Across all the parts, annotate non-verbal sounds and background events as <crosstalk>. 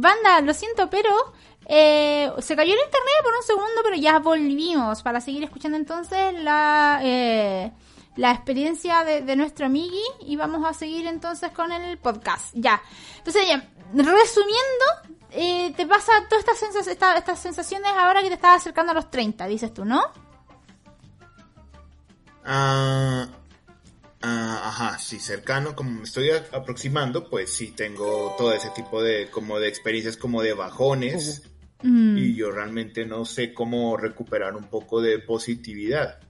banda, lo siento, pero eh, se cayó el internet por un segundo, pero ya volvimos para seguir escuchando entonces la, eh, la experiencia de, nuestro amigui y vamos a seguir entonces con el podcast. Ya. Entonces, ya, resumiendo, eh, te pasa todas estas, estas sensaciones ahora que te estás acercando a los 30, dices tú, ¿no? Ah, ah, ajá, sí, cercano, como me estoy aproximando, pues sí tengo todo ese tipo de, como de experiencias como de bajones mm. y yo realmente no sé cómo recuperar un poco de positividad.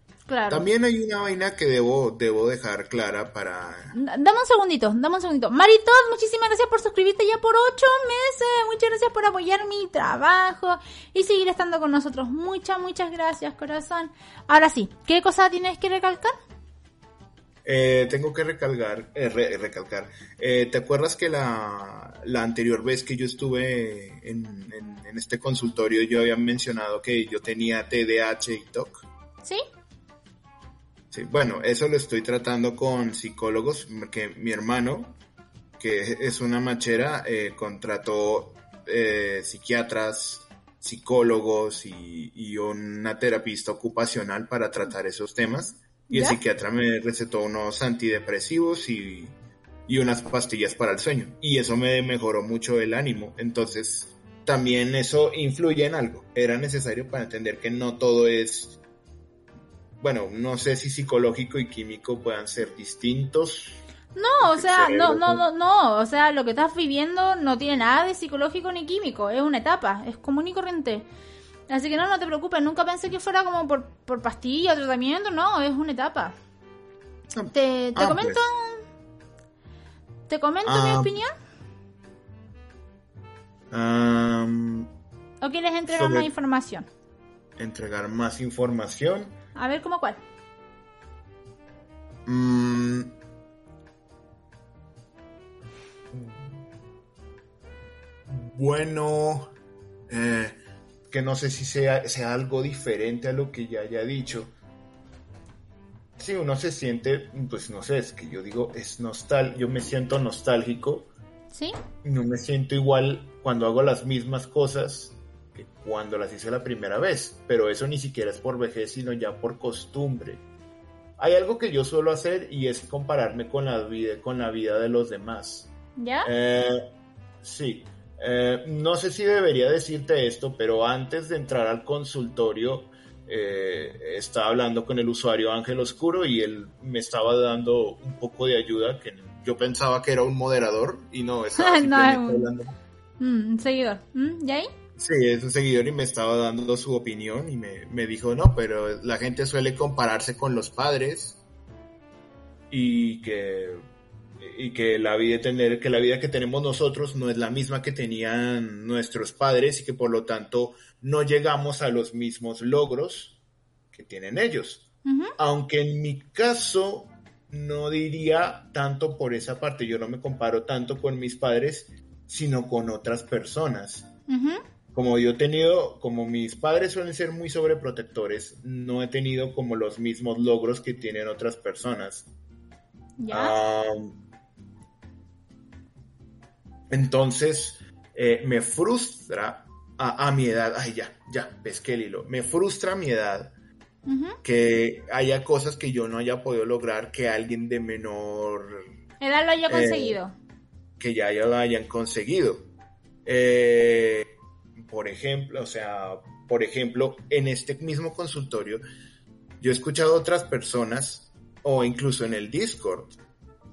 También hay una vaina que debo, debo dejar clara para... Dame un segundito, dame un segundito. Maritos, muchísimas gracias por suscribirte ya por ocho meses. Muchas gracias por apoyar mi trabajo y seguir estando con nosotros. Muchas, muchas gracias, corazón. Ahora sí, ¿qué cosa tienes que recalcar? Eh, tengo que recalcar, eh, recalcar. Eh, ¿Te acuerdas que la, la, anterior vez que yo estuve en, en, este consultorio yo había mencionado que yo tenía TDAH y TOC? Sí. Sí, bueno, eso lo estoy tratando con psicólogos, que mi hermano, que es una machera, eh, contrató eh, psiquiatras, psicólogos y, una terapista ocupacional para tratar esos temas. Y el psiquiatra me recetó unos antidepresivos y, y unas pastillas para el sueño. Y eso me mejoró mucho el ánimo. Entonces, también eso influye en algo. Era necesario para entender que no todo es bueno, no sé si psicológico y químico puedan ser distintos. No, o sea, no, no, no, no, o sea, lo que estás viviendo no tiene nada de psicológico ni químico, es una etapa, es común y corriente. Así que no, no te preocupes, nunca pensé que fuera como por, por pastilla tratamiento, no, es una etapa. Ah, ¿Te, te ah, comento? Pues. ¿Te comento mi ah. opinión? ¿O quieres entregar más información? Entregar más información. A ver, ¿cómo cuál? Mm. Bueno, eh, que no sé si sea, sea algo diferente a lo que ya haya dicho. Si uno se siente, pues no sé, es que yo digo, es nostal, yo me siento nostálgico. ¿Sí? No me siento igual cuando hago las mismas cosas cuando las hice la primera vez, pero eso ni siquiera es por vejez, sino ya por costumbre. Hay algo que yo suelo hacer y es compararme con la vida, con la vida de los demás. ¿Ya? Eh, sí. Eh, no sé si debería decirte esto, pero antes de entrar al consultorio, eh, estaba hablando con el usuario Ángel Oscuro y él me estaba dando un poco de ayuda que yo pensaba que era un moderador y no, <laughs> estaba simplemente hablando. Mm, un seguidor. Mm, ¿Y ahí? Sí, es un seguidor y me estaba dando su opinión y me, dijo, no, pero la gente suele compararse con los padres y que, y que la vida tener, que la vida que tenemos nosotros no es la misma que tenían nuestros padres y que por lo tanto no llegamos a los mismos logros que tienen ellos. Aunque en mi caso no diría tanto por esa parte, yo no me comparo tanto con mis padres, sino con otras personas como yo he tenido, como mis padres suelen ser muy sobreprotectores, no he tenido como los mismos logros que tienen otras personas. Entonces, eh, me frustra a, mi edad, ay ya, ya, pesqué el hilo, me frustra a mi edad que haya cosas que yo no haya podido lograr que alguien de menor edad lo haya eh, conseguido. Que ya, ya lo hayan conseguido. Eh, por ejemplo, o sea, por ejemplo, en este mismo consultorio, yo he escuchado otras personas, o incluso en el Discord,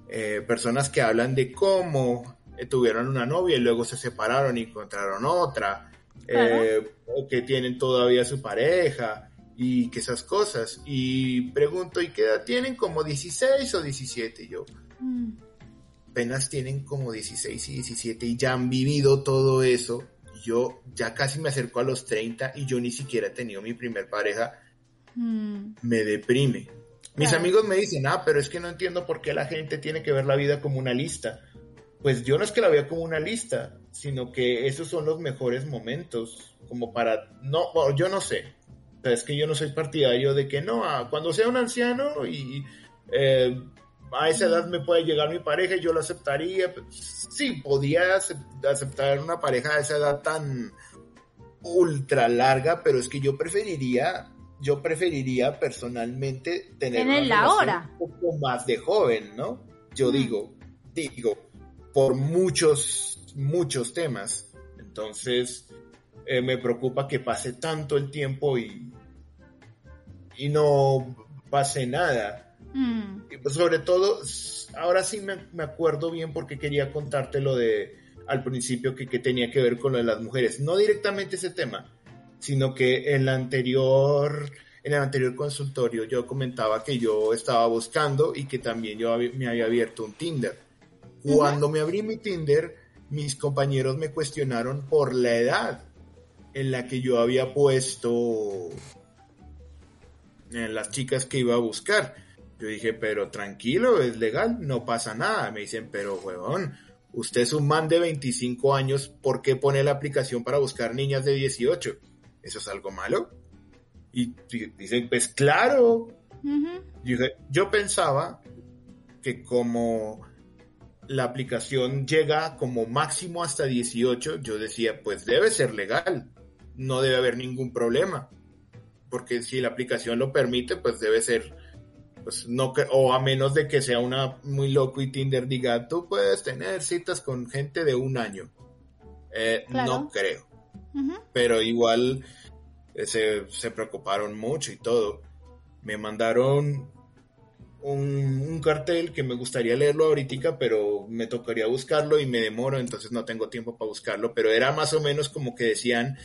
eh, personas que hablan de cómo tuvieron una novia y luego se separaron y encontraron otra, eh, o que tienen todavía su pareja y que esas cosas. Y pregunto, ¿y qué edad tienen? ¿Como 16 o 17? Y yo, mm. apenas tienen como 16 y 17 y ya han vivido todo eso yo ya casi me acerco a los 30 y yo ni siquiera he tenido mi primer pareja, mm. me deprime. Mis amigos me dicen, ah, pero es que no entiendo por qué la gente tiene que ver la vida como una lista. Pues yo no es que la vea como una lista, sino que esos son los mejores momentos, como para, no, yo no sé. es que yo no soy partidario de que no, ah, cuando sea un anciano y eh, a esa edad me puede llegar mi pareja y yo lo aceptaría. Sí, podía aceptar una pareja a esa edad tan ultra larga, pero es que yo preferiría, yo preferiría personalmente tener una hora. un poco más de joven, ¿no? Yo digo, digo, por muchos, muchos temas. Entonces, eh, me preocupa que pase tanto el tiempo y, y no pase nada. Mm. Sobre todo, ahora sí me, acuerdo bien porque quería contarte lo de al principio que, tenía que ver con lo de las mujeres. No directamente ese tema, sino que en la anterior en el anterior consultorio yo comentaba que yo estaba buscando y que también yo me había abierto un Tinder. Cuando me abrí mi Tinder, mis compañeros me cuestionaron por la edad en la que yo había puesto en las chicas que iba a buscar. Yo dije, pero tranquilo, es legal, no pasa nada. Me dicen, pero huevón, usted es un man de 25 años, ¿por qué pone la aplicación para buscar niñas de 18? ¿Eso es algo malo? Y dicen, pues claro. yo, yo pensaba que como la aplicación llega como máximo hasta 18, yo decía, pues debe ser legal, no debe haber ningún problema, porque si la aplicación lo permite, pues debe ser pues no o a menos de que sea una muy loco y Tinder diga, tú puedes tener citas con gente de un año. Eh, no creo. Pero igual eh, se, preocuparon mucho y todo. Me mandaron un, cartel que me gustaría leerlo ahorita, pero me tocaría buscarlo y me demoro, entonces no tengo tiempo para buscarlo. Pero era más o menos como que decían,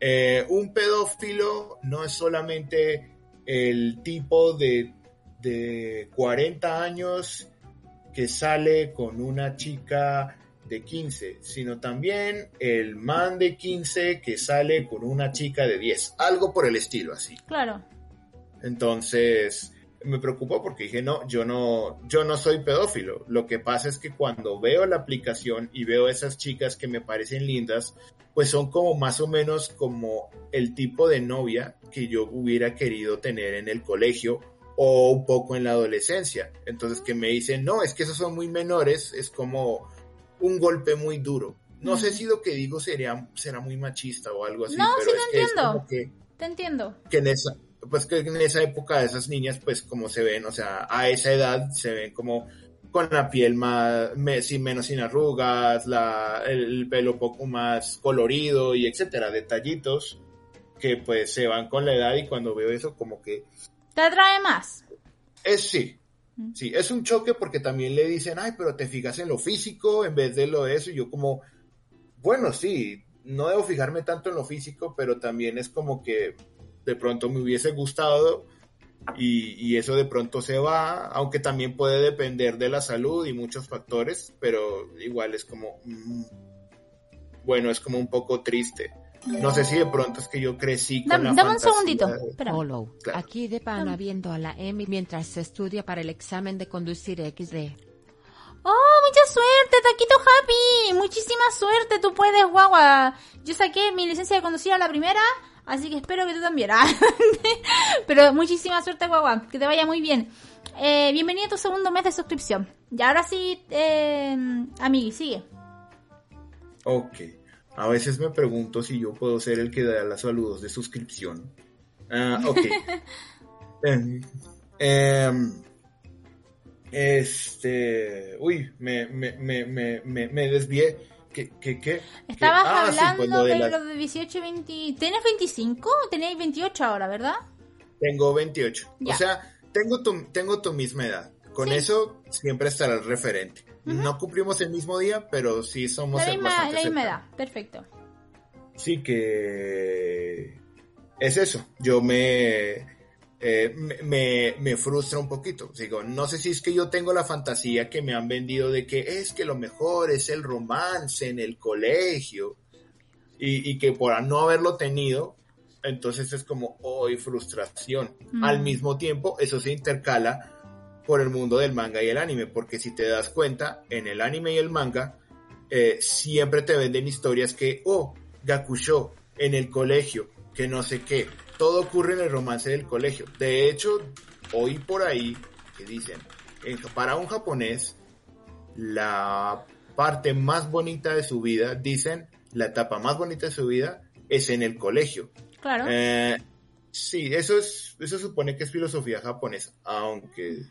eh, un pedófilo no es solamente el tipo de de 40 años que sale con una chica de 15, sino también el man de 15 que sale con una chica de 10, algo por el estilo así. Claro. Entonces, me preocupó porque dije, no, yo no, yo no soy pedófilo. Lo que pasa es que cuando veo la aplicación y veo esas chicas que me parecen lindas, pues son como más o menos como el tipo de novia que yo hubiera querido tener en el colegio o un poco en la adolescencia. Entonces que me dicen, no, es que esos son muy menores, es como un golpe muy duro. No sé si lo que digo sería, será muy machista o algo así, no, pero sí es que entiendo. que, te entiendo. Que en esa, pues que en esa época esas niñas, pues como se ven, o sea, a esa edad se ven como con la piel más, sin menos sin arrugas, la, el, pelo poco más colorido y etcétera, detallitos que pues se van con la edad y cuando veo eso como que ¿Te atrae más? Es sí. Sí, es un choque porque también le dicen, ay, pero te fijas en lo físico en vez de lo de eso. Y yo como, bueno, sí, no debo fijarme tanto en lo físico, pero también es como que de pronto me hubiese gustado y, eso de pronto se va, aunque también puede depender de la salud y muchos factores, pero igual es como, mm, bueno, es como un poco triste. No sé si de pronto es que yo crecí con la Dame un segundito. Aquí de pana viendo a la Emi mientras se estudia para el examen de conducir XD. ¡Oh, mucha suerte, Taquito Happy! Muchísima suerte, tú puedes, guagua. Yo saqué mi licencia de conducir a la primera, así que espero que tú también. <laughs> ¿ah? Pero muchísima suerte, guagua, que te vaya muy bien. Eh, bienvenido a tu segundo mes de suscripción. Y ahora sí, eh, amigui, sigue. Ok. A veces me pregunto si yo puedo ser el que da los saludos de suscripción. Ah, ok. <laughs> Em, em, este. Uy, me, me, me, me, me desvié. ¿Qué? qué, qué Estabas ah, pues hablando de, los de 18 y 20. ¿Tienes 25 o tenéis 28 ahora, verdad? Tengo 28. O sea, tengo tu, tengo tu misma edad. Con eso siempre estará el referente. No cumplimos el mismo día, pero sí somos la misma, la misma edad. Perfecto. Sí que es eso. Yo me, eh, me, me, frustra un poquito. Digo, no sé si es que yo tengo la fantasía que me han vendido de que es que lo mejor es el romance en el colegio y, y que por no haberlo tenido, entonces es como hoy frustración. Al mismo tiempo, eso se intercala por el mundo del manga y el anime, porque si te das cuenta, en el anime y el manga eh, siempre te venden historias que, oh, Gakusho, en el colegio, que no sé qué, todo ocurre en el romance del colegio. De hecho, hoy por ahí, que dicen para un japonés, la parte más bonita de su vida, dicen, la etapa más bonita de su vida es en el colegio. Claro. Eh, sí, eso es, eso supone que es filosofía japonesa, aunque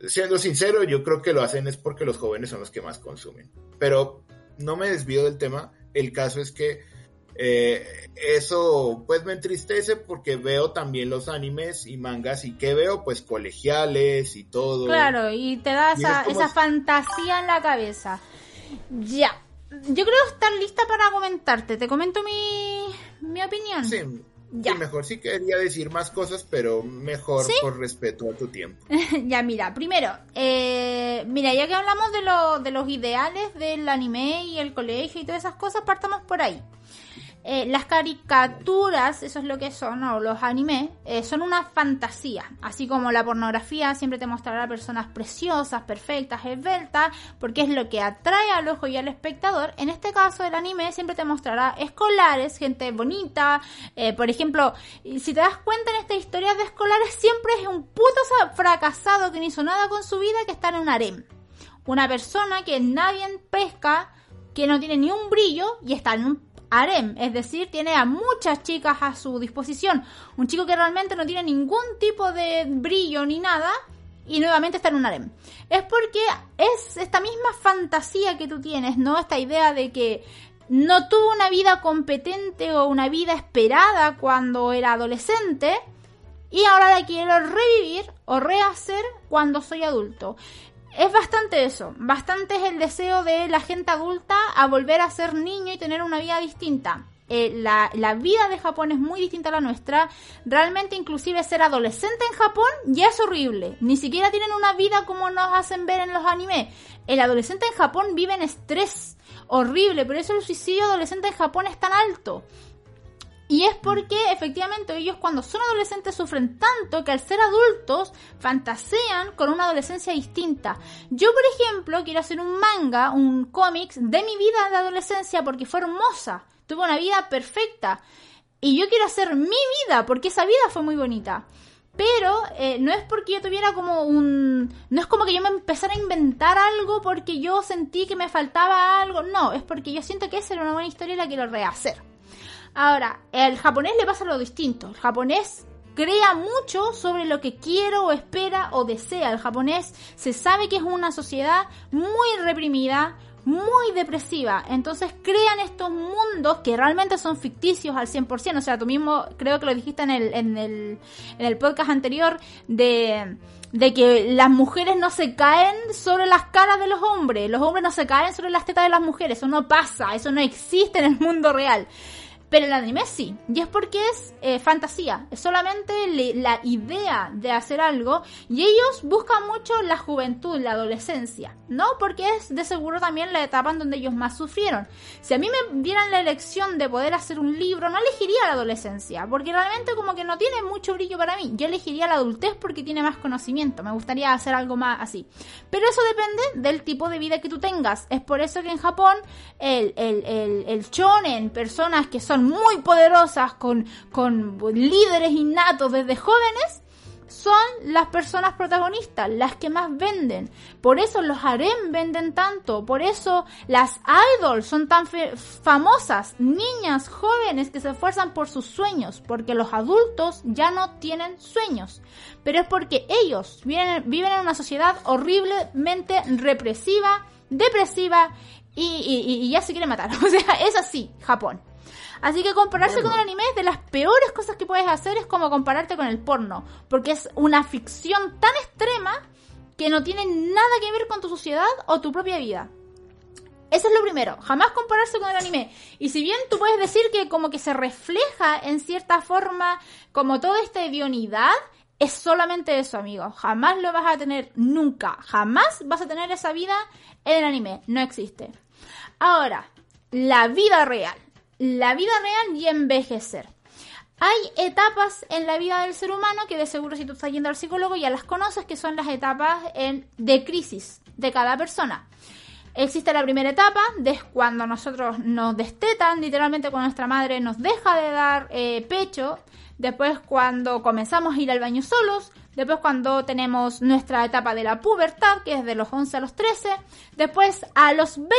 siendo sincero, yo creo que lo hacen es porque los jóvenes son los que más consumen. Pero no me desvío del tema. El caso es que eh, eso pues me entristece porque veo también los animes y mangas y que veo pues colegiales y todo. Claro, y te da esa, esa fantasía en la cabeza. Ya. Yo creo estar lista para comentarte. Te comento mi, mi opinión. Sí. Ya. mejor sí quería decir más cosas, pero mejor por respeto a tu tiempo. <laughs> ya, mira, primero, eh, mira, ya que hablamos de, lo, de los ideales del anime y el colegio y todas esas cosas, partamos por ahí. Eh, las caricaturas, eso es lo que son, o los animes, eh, son una fantasía. Así como la pornografía siempre te mostrará personas preciosas, perfectas, esbeltas, porque es lo que atrae al ojo y al espectador. En este caso, el anime siempre te mostrará escolares, gente bonita. Eh, por ejemplo, si te das cuenta en estas historias de escolares, siempre es un puto fracasado que no hizo nada con su vida que está en un harem. Una persona que nadie pesca, que no tiene ni un brillo y está en un harem, es decir, tiene a muchas chicas a su disposición. Un chico que realmente no tiene ningún tipo de brillo ni nada y nuevamente está en un harem. Es porque es esta misma fantasía que tú tienes, ¿no? Esta idea de que no tuvo una vida competente o una vida esperada cuando era adolescente y ahora la quiero revivir o rehacer cuando soy adulto es bastante eso, bastante es el deseo de la gente adulta a volver a ser niño y tener una vida distinta. Eh, la, la, vida de Japón es muy distinta a la nuestra. Realmente inclusive ser adolescente en Japón ya es horrible. Ni siquiera tienen una vida como nos hacen ver en los animes. El adolescente en Japón vive en estrés horrible. Por eso el suicidio adolescente en Japón es tan alto. Y es porque efectivamente ellos cuando son adolescentes sufren tanto que al ser adultos fantasean con una adolescencia distinta. Yo, por ejemplo, quiero hacer un manga, un cómics de mi vida de adolescencia porque fue hermosa. Tuve una vida perfecta. Y yo quiero hacer mi vida porque esa vida fue muy bonita. Pero eh, no es porque yo tuviera como un... No es como que yo me empezara a inventar algo porque yo sentí que me faltaba algo. No, es porque yo siento que esa era una buena historia y la quiero rehacer. Ahora, el japonés le pasa lo distinto. El japonés crea mucho sobre lo que quiere o espera o desea. El japonés se sabe que es una sociedad muy reprimida, muy depresiva. Entonces crean estos mundos que realmente son ficticios al 100%. O sea, tú mismo creo que lo dijiste en el, en el, en el podcast anterior de, de que las mujeres no se caen sobre las caras de los hombres. Los hombres no se caen sobre las tetas de las mujeres. Eso no pasa. Eso no existe en el mundo real. Pero el anime sí, y es porque es eh, fantasía, es solamente la idea de hacer algo y ellos buscan mucho la juventud, la adolescencia, ¿no? Porque es de seguro también la etapa en donde ellos más sufrieron. Si a mí me dieran la elección de poder hacer un libro, no elegiría la adolescencia, porque realmente como que no tiene mucho brillo para mí. Yo elegiría la adultez porque tiene más conocimiento, me gustaría hacer algo más así. Pero eso depende del tipo de vida que tú tengas. Es por eso que en Japón el, el, el, personas que son muy poderosas, con, con líderes innatos desde jóvenes, son las personas protagonistas, las que más venden. Por eso los harem venden tanto, por eso las idols son tan famosas, niñas jóvenes que se esfuerzan por sus sueños, porque los adultos ya no tienen sueños. Pero es porque ellos viven, viven en una sociedad horriblemente represiva, depresiva y, y ya se quiere matar. <laughs> O sea, es así, Japón. Así que compararse con el anime es de las peores cosas que puedes hacer es como compararte con el porno, porque es una ficción tan extrema que no tiene nada que ver con tu sociedad o tu propia vida. Eso es lo primero, jamás compararse con el anime. Y si bien tú puedes decir que como que se refleja en cierta forma como toda esta hedionidad, es solamente eso, amigo. Jamás lo vas a tener nunca. Jamás vas a tener esa vida en el anime. No existe. Ahora, la vida real la vida real y envejecer. Hay etapas en la vida del ser humano que de seguro si tú estás yendo al psicólogo ya las conoces, que son las etapas en, de crisis de cada persona. Existe la primera etapa, de cuando nosotros nos destetan, literalmente cuando nuestra madre nos deja de dar eh, pecho, después cuando comenzamos a ir al baño solos, Después cuando tenemos nuestra etapa de la pubertad, que es de los 11 a los 13. Después a los 20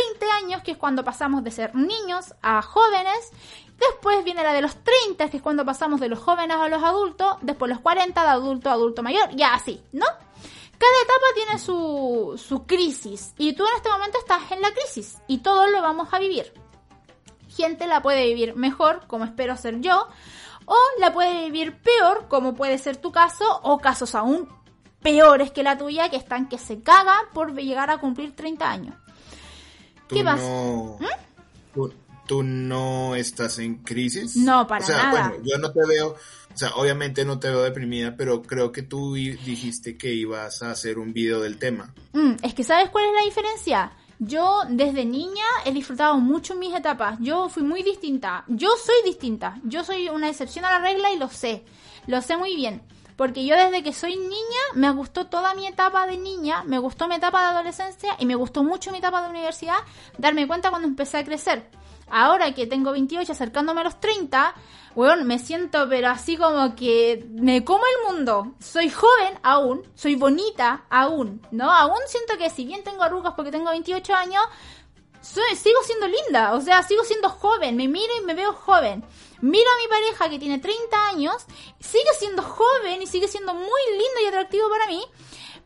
años, que es cuando pasamos de ser niños a jóvenes. Después viene la de los 30, que es cuando pasamos de los jóvenes a los adultos. Después los 40, de adulto a adulto mayor. Y así, ¿no? Cada etapa tiene su, su crisis. Y tú en este momento estás en la crisis. Y todos lo vamos a vivir. Gente la puede vivir mejor, como espero ser yo o la puede vivir peor, como puede ser tu caso, o casos aún peores que la tuya, que están que se cagan por llegar a cumplir 30 años. ¿Qué vas? No... ¿Mm? ¿Tú, no estás en crisis? No, para o sea, nada. Bueno, yo no te veo, o sea, obviamente no te veo deprimida, pero creo que tú dijiste que ibas a hacer un video del tema. Mm, es que ¿sabes cuál es la diferencia? Yo desde niña he disfrutado mucho mis etapas. Yo fui muy distinta. Yo soy distinta. Yo soy una excepción a la regla y lo sé. Lo sé muy bien. Porque yo desde que soy niña me gustó toda mi etapa de niña, me gustó mi etapa de adolescencia y me gustó mucho mi etapa de universidad darme cuenta cuando empecé a crecer. Ahora que tengo 28, acercándome a los 30, weón, me siento pero así como que me como el mundo. Soy joven aún, soy bonita aún, ¿no? Aún siento que si bien tengo arrugas porque tengo 28 años, sigo siendo linda, o sea, sigo siendo joven, me miro y me veo joven. Miro a mi pareja que tiene 30 años, sigue siendo joven y sigue siendo muy lindo y atractivo para mí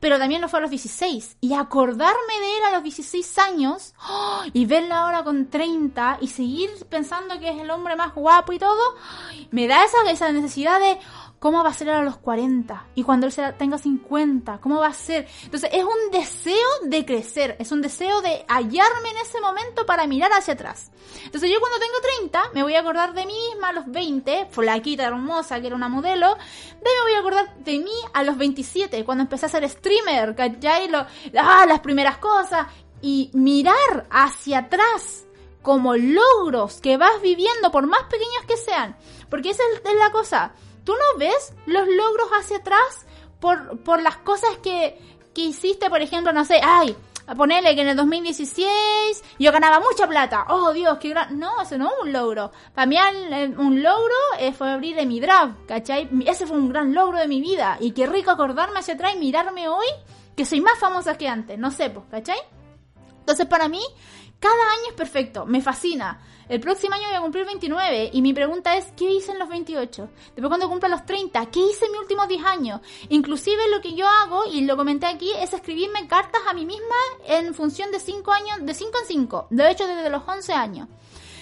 pero también lo fue a los 16. Y acordarme de él a los 16 años ¡oh! y verla ahora con 30 y seguir pensando que es el hombre más guapo y todo, me da esa, esa necesidad de, ¿Cómo va a ser a los 40? Y cuando él tenga 50, ¿cómo va a ser? Entonces es un deseo de crecer, es un deseo de hallarme en ese momento para mirar hacia atrás. Entonces yo cuando tengo 30 me voy a acordar de mí misma a los 20, flaquita, hermosa, que era una modelo. De me voy a acordar de mí a los 27, cuando empecé a ser streamer, ¿cachai? Lo, ah, las primeras cosas. Y mirar hacia atrás como logros que vas viviendo, por más pequeños que sean. Porque esa es la cosa ¿Tú no ves los logros hacia atrás por, por las cosas que, que hiciste, por ejemplo, no sé, ay, a ponerle que en el 2016 yo ganaba mucha plata. Oh, Dios, qué gran... No, eso no es un logro. Para mí un logro eh, fue abrir mi draft, ¿cachai? Ese fue un gran logro de mi vida. Y qué rico acordarme hacia atrás y mirarme hoy que soy más famosa que antes. No sé, pues, ¿cachai? Entonces para mí, cada año es perfecto. Me fascina. El próximo año voy a cumplir 29 y mi pregunta es, ¿qué hice en los 28? Después cuando cumpla los 30, ¿qué hice en mis últimos 10 años? Inclusive lo que yo hago, y lo comenté aquí, es escribirme cartas a mí misma en función de 5 años, de 5 en 5. Lo he hecho desde los 11 años.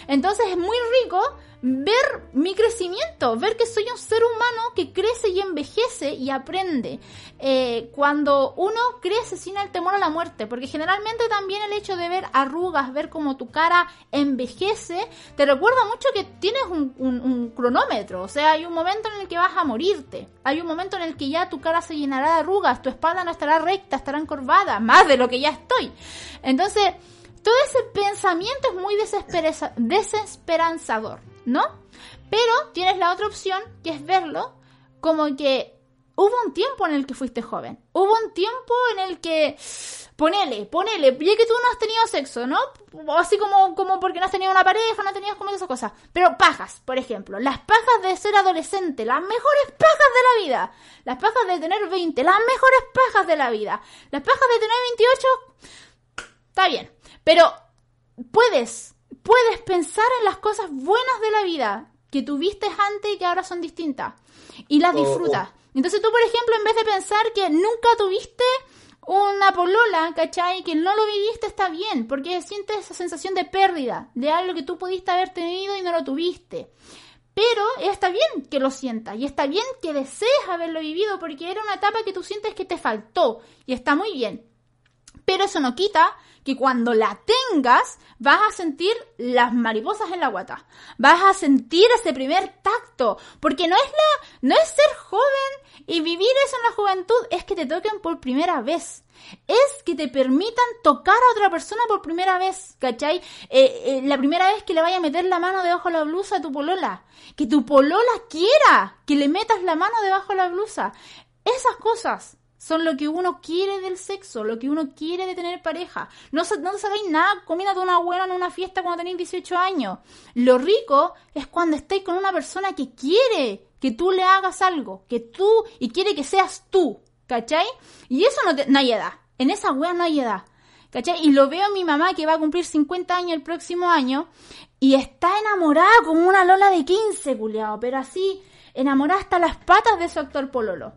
Entonces es muy rico ver mi crecimiento, ver que soy un ser humano que crece y envejece y aprende. Eh, cuando uno crece sin el temor a la muerte, porque generalmente también el hecho de ver arrugas, ver cómo tu cara envejece, te recuerda mucho que tienes un, un cronómetro, o sea, hay un momento en el que vas a morirte, hay un momento en el que ya tu cara se llenará de arrugas, tu espalda no estará recta, estará encorvada, más de lo que ya estoy. Entonces, todo ese pensamiento es muy desesperanzador, ¿no? Pero tienes la otra opción, que es verlo como que hubo un tiempo en el que fuiste joven. Hubo un tiempo en el que, ponele, ponele, ya que tú no has tenido sexo, ¿no? Así como, como porque no has tenido una pareja, no tenías como esas cosas. Pero pajas, por ejemplo, las pajas de ser adolescente, las mejores pajas de la vida. Las pajas de tener 20, las mejores pajas de la vida. Las pajas de tener 28, está bien. Pero puedes, puedes pensar en las cosas buenas de la vida que tuviste antes y que ahora son distintas. Y las disfrutas. Entonces tú, por ejemplo, en vez de pensar que nunca tuviste una polola, ¿cachai? Que no lo viviste, está bien, porque sientes esa sensación de pérdida, de algo que tú pudiste haber tenido y no lo tuviste. Pero está bien que lo sientas y está bien que desees haberlo vivido porque era una etapa que tú sientes que te faltó y está muy bien. Pero eso no quita que cuando la tengas vas a sentir las mariposas en la guata. Vas a sentir ese primer tacto, porque no es la no es ser joven y vivir eso en la juventud, es que te toquen por primera vez. Es que te permitan tocar a otra persona por primera vez, ¿cachai? Eh, eh, la primera vez que le vaya a meter la mano debajo de la blusa a tu polola. Que tu polola quiera que le metas la mano debajo de la blusa. Esas cosas son lo que uno quiere del sexo, lo que uno quiere de tener pareja. No, no sabéis nada comiendo una buena en una fiesta cuando tenéis 18 años. Lo rico es cuando estáis con una persona que quiere que tú le hagas algo, que tú, y quiere que seas tú, ¿cachai? Y eso no, no hay edad. En esa wea no hay edad. ¿Cachai? Y lo veo a mi mamá que va a cumplir 50 años el próximo año y está enamorada como una lola de 15, culiao, pero así, enamorada hasta las patas de su actor Pololo.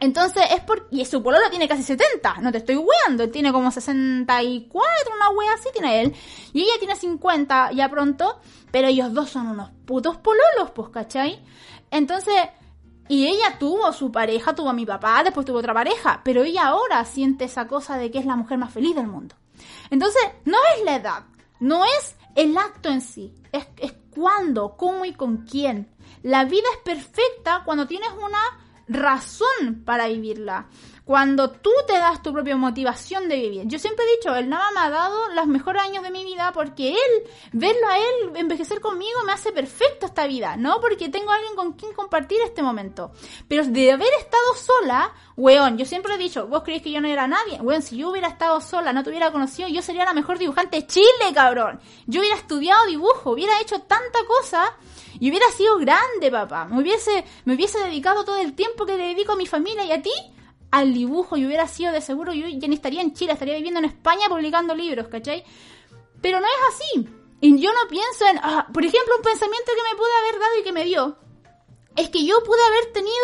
Entonces es por... Y su pololo tiene casi 70, no te estoy weando, tiene como 64, una wea así tiene él. Y ella tiene 50 ya pronto, pero ellos dos son unos putos pololos, pues, ¿cachai? Entonces, y ella tuvo su pareja, tuvo a mi papá, después tuvo otra pareja, pero ella ahora siente esa cosa de que es la mujer más feliz del mundo. Entonces, no es la edad, no es el acto en sí, es, es cuándo, cómo y con quién. La vida es perfecta cuando tienes una razón para vivirla. Cuando tú te das tu propia motivación de vivir. Yo siempre he dicho, el Nava me ha dado los mejores años de mi vida porque él, verlo a él envejecer conmigo me hace perfecto esta vida, ¿no? Porque tengo alguien con quien compartir este momento. Pero de haber estado sola, weón, yo siempre he dicho, vos creéis que yo no era nadie. Weón, si yo hubiera estado sola, no te hubiera conocido, yo sería la mejor dibujante de Chile, cabrón. Yo hubiera estudiado dibujo, hubiera hecho tanta cosa y hubiera sido grande, papá. Me hubiese, me hubiese dedicado todo el tiempo que le dedico a mi familia y a ti al dibujo y hubiera sido de seguro, yo ya ni estaría en Chile, estaría viviendo en España publicando libros, ¿cachai? Pero no es así. Y yo no pienso en, ah, por ejemplo, un pensamiento que me pude haber dado y que me dio, es que yo pude haber tenido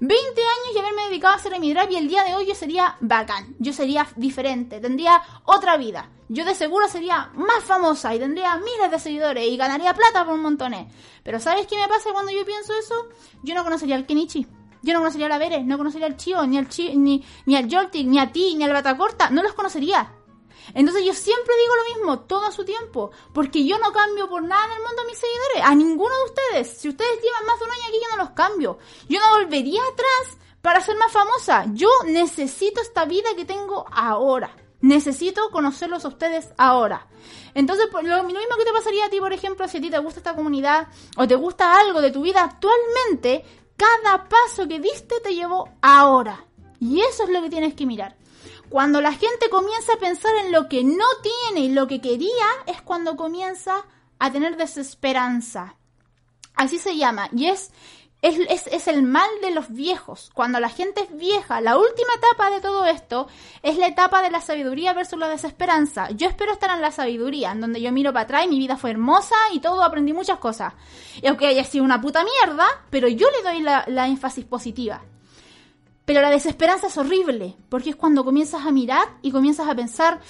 20 años y haberme dedicado a hacer y el día de hoy yo sería bacán, yo sería diferente, tendría otra vida. Yo de seguro sería más famosa y tendría miles de seguidores y ganaría plata por un montones. Pero ¿sabes qué me pasa cuando yo pienso eso? Yo no conocería al Kenichi. Yo no conocería a la Veres, no conocería al Chio, ni al Chio, ni, ni al Joltik, ni a ti, ni al Batacorta, no los conocería. Entonces yo siempre digo lo mismo, todo a su tiempo, porque yo no cambio por nada en el mundo a mis seguidores, a ninguno de ustedes. Si ustedes llevan más de un año aquí, yo no los cambio. Yo no volvería atrás para ser más famosa. Yo necesito esta vida que tengo ahora. Necesito conocerlos a ustedes ahora. Entonces, lo, mismo que te pasaría a ti, por ejemplo, si a ti te gusta esta comunidad o te gusta algo de tu vida actualmente, cada paso que diste te llevó ahora. Y eso es lo que tienes que mirar. Cuando la gente comienza a pensar en lo que no tiene y lo que quería, es cuando comienza a tener desesperanza. Así se llama. Y es, es, es, el mal de los viejos. Cuando la gente es vieja, la última etapa de todo esto es la etapa de la sabiduría versus la desesperanza. Yo espero estar en la sabiduría, en donde yo miro para atrás y mi vida fue hermosa y todo aprendí muchas cosas. Y aunque haya sido una puta mierda, pero yo le doy la, la énfasis positiva. Pero la desesperanza es horrible, porque es cuando comienzas a mirar y comienzas a pensar,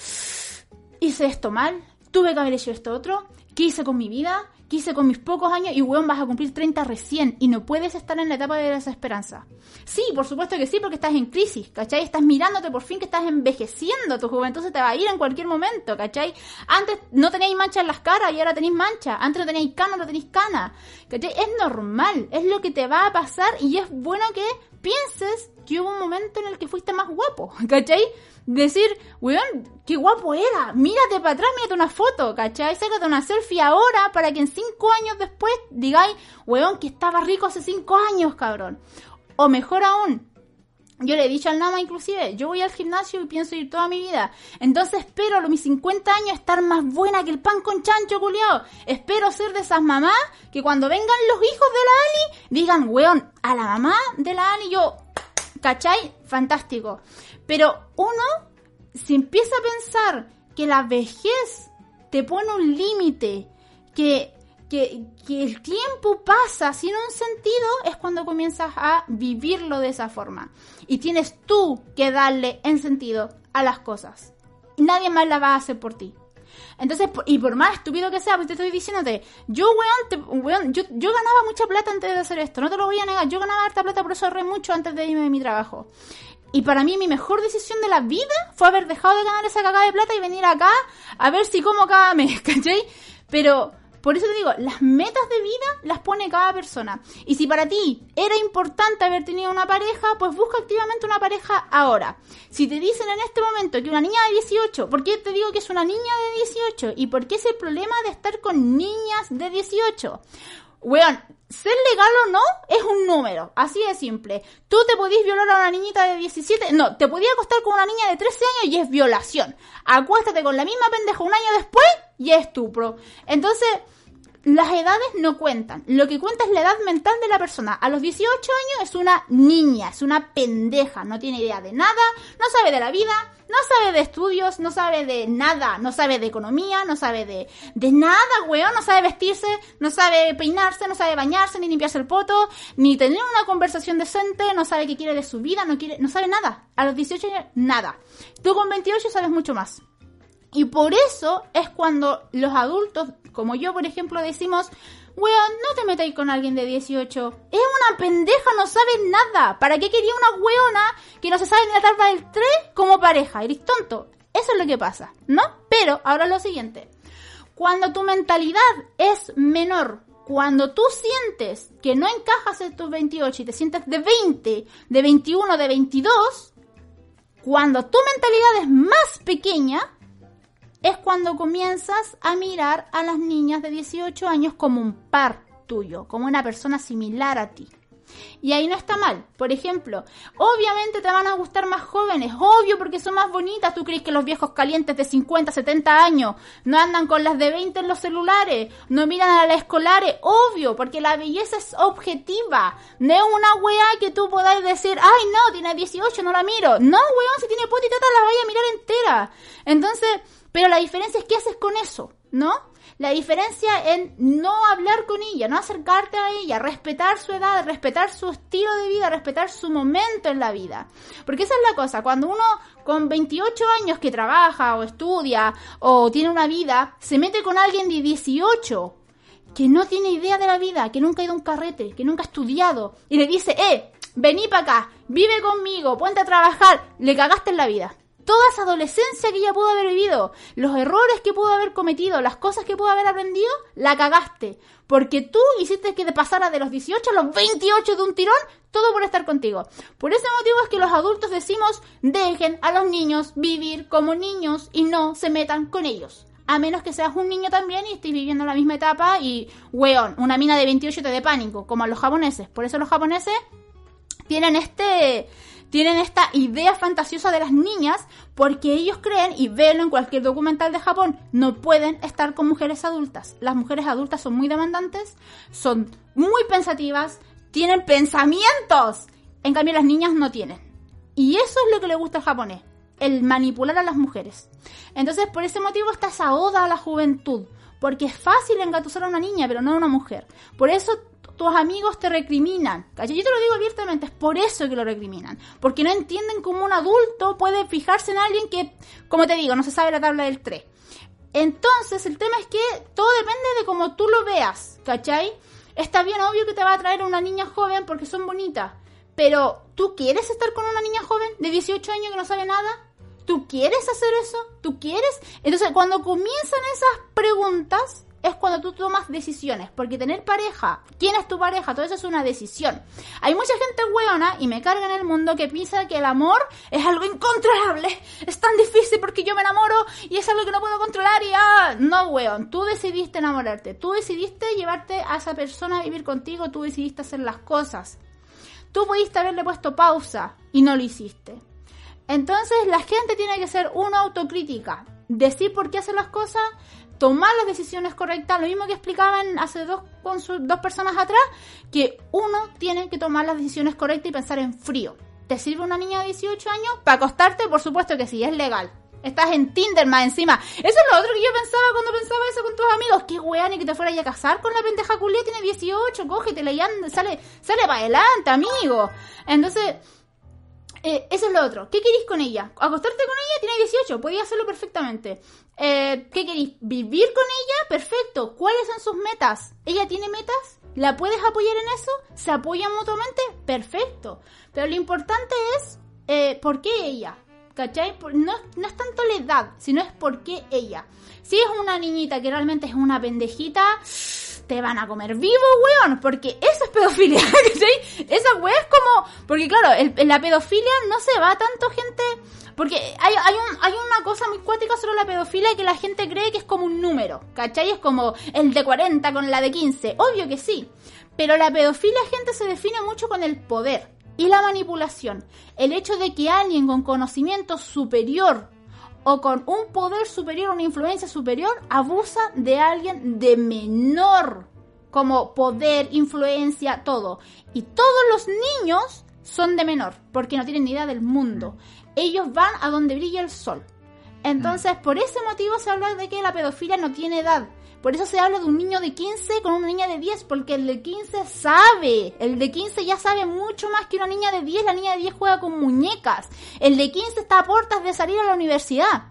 hice esto mal, tuve que haber hecho esto otro, ¿qué hice con mi vida? ¿Qué hice con mis pocos años? Y weón, vas a cumplir 30 recién y no puedes estar en la etapa de desesperanza. Sí, por supuesto que sí, porque estás en crisis, ¿cachai? Estás mirándote por fin que estás envejeciendo, tu juventud se te va a ir en cualquier momento, ¿cachai? Antes no teníais mancha en las caras y ahora tenéis mancha. Antes no teníais cana, no tenéis cana. ¿Cachai? Es normal, es lo que te va a pasar y es bueno que pienses que hubo un momento en el que fuiste más guapo, <laughs> ¿cachai? Decir, weón, qué guapo era, mírate para atrás, mírate una foto, ¿cachai? Sácate una selfie ahora para que en cinco años después digáis, weón, que estaba rico hace cinco años, cabrón. O mejor aún, yo le he dicho al Nama inclusive, yo voy al gimnasio y pienso ir toda mi vida. Entonces espero a mis 50 años estar más buena que el pan con chancho, culiao. Espero ser de esas mamás que cuando vengan los hijos de la Ali, digan, weón, a la mamá de la Ali yo, ¿cachai? Fantástico. Pero uno, si empieza a pensar que la vejez te pone un límite, que que, el tiempo pasa sin un sentido es cuando comienzas a vivirlo de esa forma. Y tienes tú que darle en sentido a las cosas. Nadie más la va a hacer por ti. Entonces, y por más estúpido que sea, pues te estoy diciéndote, yo, weón, yo, yo, ganaba mucha plata antes de hacer esto, no te lo voy a negar, yo ganaba harta plata, por eso ahorré mucho antes de irme de mi trabajo. Y para mí mi mejor decisión de la vida fue haber dejado de ganar esa cagada de plata y venir acá a ver si como cada mes, <laughs> ¿cachai? Pero por eso te digo, las metas de vida las pone cada persona. Y si para ti era importante haber tenido una pareja, pues busca activamente una pareja ahora. Si te dicen en este momento que una niña de 18, ¿por qué te digo que es una niña de 18? ¿Y por qué es el problema de estar con niñas de 18? weón, ser legal o no es un número, así de simple. Tú te podías violar a una niñita de 17, no, te podías acostar con una niña de 13 años y es violación. Acuéstate con la misma pendeja un año después y es estupro. Entonces, las edades no cuentan. Lo que cuenta es la edad mental de la persona. A los 18 años es una niña, es una pendeja, no tiene idea de nada, no sabe de la vida, no sabe de estudios, no sabe de nada, no sabe de economía, no sabe de, de nada, weón, no sabe vestirse, no sabe peinarse, no sabe bañarse, ni limpiarse el poto, ni tener una conversación decente, no sabe qué quiere de su vida, no quiere, no sabe nada. A los 18 años, nada. Tú con 28 sabes mucho más. Y por eso es cuando los adultos, como yo por ejemplo, decimos, weón, no te metáis con alguien de 18. Es una pendeja, no sabe nada. ¿Para qué quería una weona que no se sabe ni la tabla del 3 como pareja? Eres tonto. Eso es lo que pasa, ¿no? Pero ahora lo siguiente. Cuando tu mentalidad es menor, cuando tú sientes que no encajas en tus 28 y te sientes de 20, de 21, de 22, cuando tu mentalidad es más pequeña, es cuando comienzas a mirar a las niñas de 18 años como un par tuyo, como una persona similar a ti. Y ahí no está mal. Por ejemplo, obviamente te van a gustar más jóvenes, obvio porque son más bonitas. ¿Tú crees que los viejos calientes de 50, 70 años no andan con las de 20 en los celulares? No miran a las escolares, obvio, porque la belleza es objetiva. No es una weá que tú podáis decir, ay no, tiene 18, no la miro. No, weón, si tiene puta y tata la vaya a mirar entera. Entonces, pero la diferencia es qué haces con eso, ¿no? La diferencia en no hablar con ella, no acercarte a ella, respetar su edad, respetar su estilo de vida, respetar su momento en la vida. Porque esa es la cosa, cuando uno con 28 años que trabaja o estudia o tiene una vida, se mete con alguien de 18 que no tiene idea de la vida, que nunca ha ido a un carrete, que nunca ha estudiado, y le dice, eh, vení para acá, vive conmigo, ponte a trabajar, le cagaste en la vida toda esa adolescencia que ella pudo haber vivido, los errores que pudo haber cometido, las cosas que pudo haber aprendido, la cagaste. Porque tú hiciste que te pasara de los 18 a los 28 de un tirón, todo por estar contigo. Por ese motivo es que los adultos decimos, dejen a los niños vivir como niños y no se metan con ellos. A menos que seas un niño también y estés viviendo la misma etapa y, weón, una mina de 28 te dé pánico, como a los japoneses. Por eso los japoneses tienen este tienen esta idea fantasiosa de las niñas porque ellos creen, y ven en cualquier documental de Japón, no pueden estar con mujeres adultas. Las mujeres adultas son muy demandantes, son muy pensativas, tienen pensamientos. En cambio, las niñas no tienen. Y eso es lo que le gusta al japonés, el manipular a las mujeres. Entonces, por ese motivo está esa oda a la juventud. Porque es fácil engatusar a una niña, pero no a una mujer. Por eso tus amigos te recriminan. Yo te lo digo abiertamente, es por eso que lo recriminan. Porque no entienden cómo un adulto puede fijarse en alguien que, como te digo, no se sabe la tabla del 3. Entonces, el tema es que todo depende de cómo tú lo veas, ¿cachai? Está bien obvio que te va a traer una niña joven porque son bonitas. Pero, ¿tú quieres estar con una niña joven de 18 años que no sabe nada? ¿Tú quieres hacer eso? ¿Tú quieres? Entonces, cuando comienzan esas preguntas, es cuando tú tomas decisiones. Porque tener pareja, quién es tu pareja, todo eso es una decisión. Hay mucha gente hueona y me carga en el mundo que piensa que el amor es algo incontrolable. Es tan difícil porque yo me enamoro y es algo que no puedo controlar y ah, no weón. Tú decidiste enamorarte, tú decidiste llevarte a esa persona a vivir contigo, tú decidiste hacer las cosas. Tú pudiste haberle puesto pausa y no lo hiciste. Entonces la gente tiene que ser una autocrítica, decir por qué hace las cosas tomar las decisiones correctas, lo mismo que explicaban hace dos, dos personas atrás, que uno tiene que tomar las decisiones correctas y pensar en frío. ¿Te sirve una niña de 18 años? Para acostarte, por supuesto que sí, es legal. Estás en Tinder más encima. Eso es lo otro que yo pensaba cuando pensaba eso con tus amigos. Qué weón, y que te fuera a casar con la pendeja culia, tiene 18, cógetela y anda, sale, sale para adelante, amigo. Entonces, eh, eso es lo otro. ¿Qué queréis con ella? Acostarte con ella tiene 18, podía hacerlo perfectamente. Eh, ¿Qué queréis? ¿Vivir con ella? Perfecto. ¿Cuáles son sus metas? ¿Ella tiene metas? ¿La puedes apoyar en eso? ¿Se apoyan mutuamente? Perfecto. Pero lo importante es eh, por qué ella. ¿Cachai? No, no es tanto la edad, sino es por qué ella. Si es una niñita que realmente es una pendejita, te van a comer vivo, weón, porque eso es pedofilia, <laughs> ¿cachai? Esa weá es como, porque claro, el, la pedofilia no se va tanto gente, porque hay, hay, un, hay una cosa muy cuática sobre la pedofilia que la gente cree que es como un número, ¿cachai? Es como el de 40 con la de 15, obvio que sí, pero la pedofilia, gente, se define mucho con el poder y la manipulación. El hecho de que alguien con conocimiento superior o con un poder superior, una influencia superior, abusa de alguien de menor, como poder, influencia, todo. Y todos los niños son de menor, porque no tienen ni idea del mundo. Ellos van a donde brilla el sol. Entonces, por ese motivo se habla de que la pedofilia no tiene edad. Por eso se habla de un niño de 15 con una niña de 10, porque el de 15 sabe. El de 15 ya sabe mucho más que una niña de 10. La niña de 10 juega con muñecas. El de 15 está a puertas de salir a la universidad.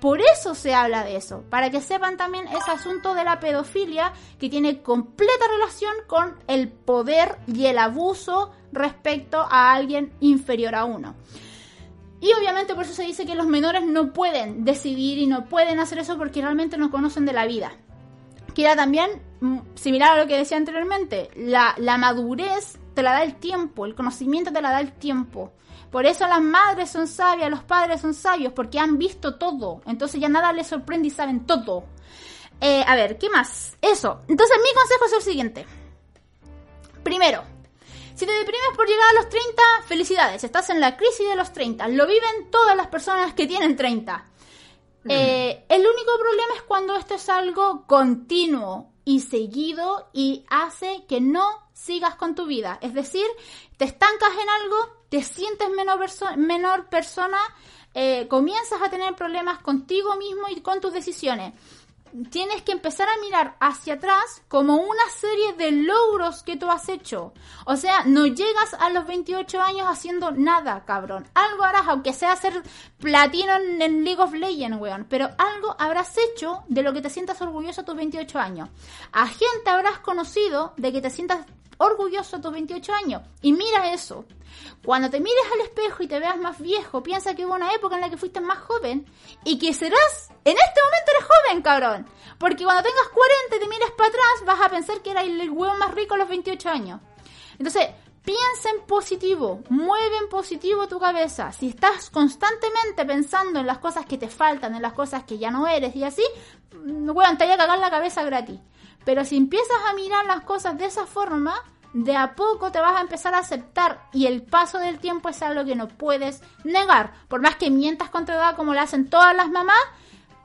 Por eso se habla de eso, para que sepan también ese asunto de la pedofilia que tiene completa relación con el poder y el abuso respecto a alguien inferior a uno. Y obviamente por eso se dice que los menores no pueden decidir y no pueden hacer eso porque realmente no conocen de la vida que era también mm, similar a lo que decía anteriormente, la, la madurez te la da el tiempo, el conocimiento te la da el tiempo. Por eso las madres son sabias, los padres son sabios, porque han visto todo. Entonces ya nada les sorprende y saben todo. Eh, a ver, ¿qué más? Eso. Entonces mi consejo es el siguiente. Primero, si te deprimes por llegar a los 30, felicidades. Estás en la crisis de los 30. Lo viven todas las personas que tienen 30. Eh, el único problema es cuando esto es algo continuo y seguido y hace que no sigas con tu vida. Es decir, te estancas en algo, te sientes menor, persona, eh, comienzas a tener problemas contigo mismo y con tus decisiones tienes que empezar a mirar hacia atrás como una serie de logros que tú has hecho. O sea, no llegas a los 28 años haciendo nada, cabrón. Algo harás, aunque sea ser platino en, League of Legends, weón. Pero algo habrás hecho de lo que te sientas orgulloso a tus 28 años. A gente habrás conocido de que te sientas orgulloso a tus 28 años. Y mira eso. Cuando te mires al espejo y te veas más viejo, piensa que hubo una época en la que fuiste más joven y que serás, en este momento joven, cabrón. Porque cuando tengas 40 y te mires para atrás, vas a pensar que eras el huevo más rico a los 28 años. Entonces, piensa en positivo, mueve en positivo tu cabeza. Si estás constantemente pensando en las cosas que te faltan, en las cosas que ya no eres y así, weón, te vaya a cagar la cabeza gratis. Pero si empiezas a mirar las cosas de esa forma, de a poco te vas a empezar a aceptar y el paso del tiempo es algo que no puedes negar. Por más que mientas con tu edad como lo hacen todas las mamás,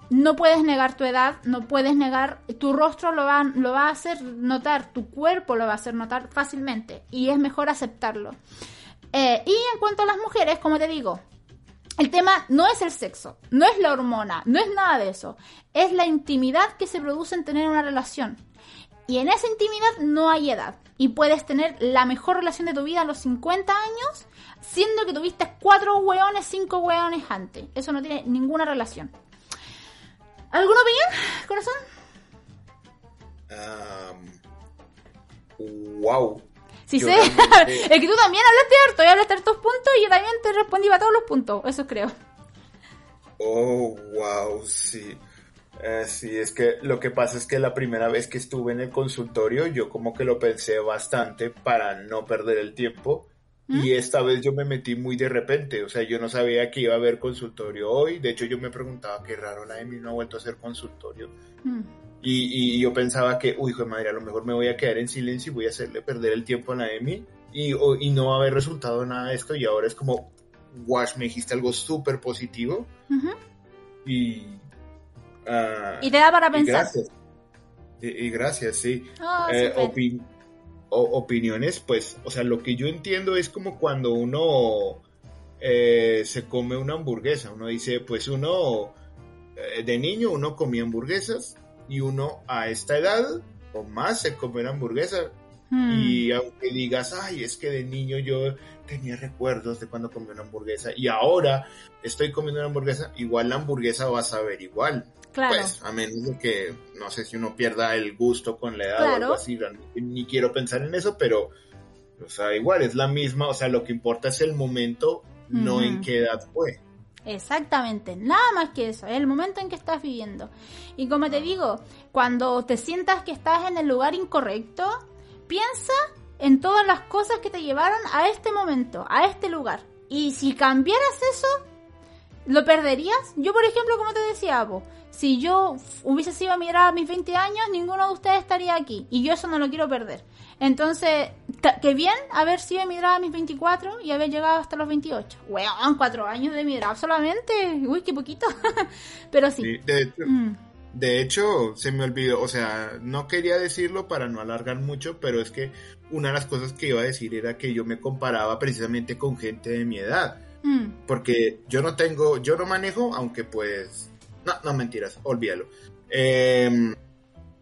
no puedes negar tu edad, no puedes negar, tu rostro lo va, a hacer notar, tu cuerpo lo va a hacer notar fácilmente y es mejor aceptarlo. Eh, y en cuanto a las mujeres, como te digo, el tema no es el sexo, no es la hormona, no es nada de eso, es la intimidad que se produce en tener una relación. Y en esa intimidad no hay edad. Y puedes tener la mejor relación de tu vida a los 50 años, siendo que tuviste cuatro hueones, cinco hueones antes. Eso no tiene ninguna relación. ¿Alguna opinión, corazón? wow. Sí sé. <laughs> es que tú también hablaste harto y hablaste hartos puntos y yo también te respondí a todos los puntos. Eso creo. Oh, wow, sí. Eh, sí, es que lo que pasa es que la primera vez que estuve en el consultorio yo como que lo pensé bastante para no perder el tiempo y esta vez yo me metí muy de repente, o sea, yo no sabía que iba a haber consultorio hoy, de hecho yo me preguntaba qué raro, la Emi no ha vuelto a hacer consultorio ¿Mm? y, yo pensaba que, uy, hijo de madre, a lo mejor me voy a quedar en silencio y voy a hacerle perder el tiempo a la Emi y, y no va a haber resultado nada de esto y ahora es como, Wash, me dijiste algo súper positivo y Ah, y te da para pensar. Gracias. Y, gracias, sí. Oh, eh, opiniones, pues, o sea, lo que yo entiendo es como cuando uno eh, se come una hamburguesa. Uno dice, pues uno, eh, de niño uno comía hamburguesas y uno a esta edad o más se come una hamburguesa. Hmm. Y aunque digas, ay, es que de niño yo tenía recuerdos de cuando comí una hamburguesa y ahora estoy comiendo una hamburguesa, igual la hamburguesa va a saber igual. Pues, a menos de que, no sé si uno pierda el gusto con la edad o algo así, ni quiero pensar en eso, pero, o sea, igual es la misma, o sea, lo que importa es el momento, no en qué edad fue. Exactamente, nada más que eso, es el momento en que estás viviendo. Y como te digo, cuando te sientas que estás en el lugar incorrecto, piensa en todas las cosas que te llevaron a este momento, a este lugar. Y si cambiaras eso, ¿lo perderías? Yo, por ejemplo, como te decía, vos, si yo hubiese sido a mirar a mis 20 años, ninguno de ustedes estaría aquí. Y yo eso no lo quiero perder. Entonces, qué bien haber sido emigrada a mis 24 y haber llegado hasta los 28. Weón, cuatro años de emigrado solamente. Uy, qué poquito. <laughs> Pero sí. Mm. De, hecho, se me olvidó, o sea, no quería decirlo para no alargar mucho, pero es que una de las cosas que iba a decir era que yo me comparaba precisamente con gente de mi edad. Mm. Porque yo no tengo, yo no manejo, aunque pues... No, no mentiras, olvídalo. Eh,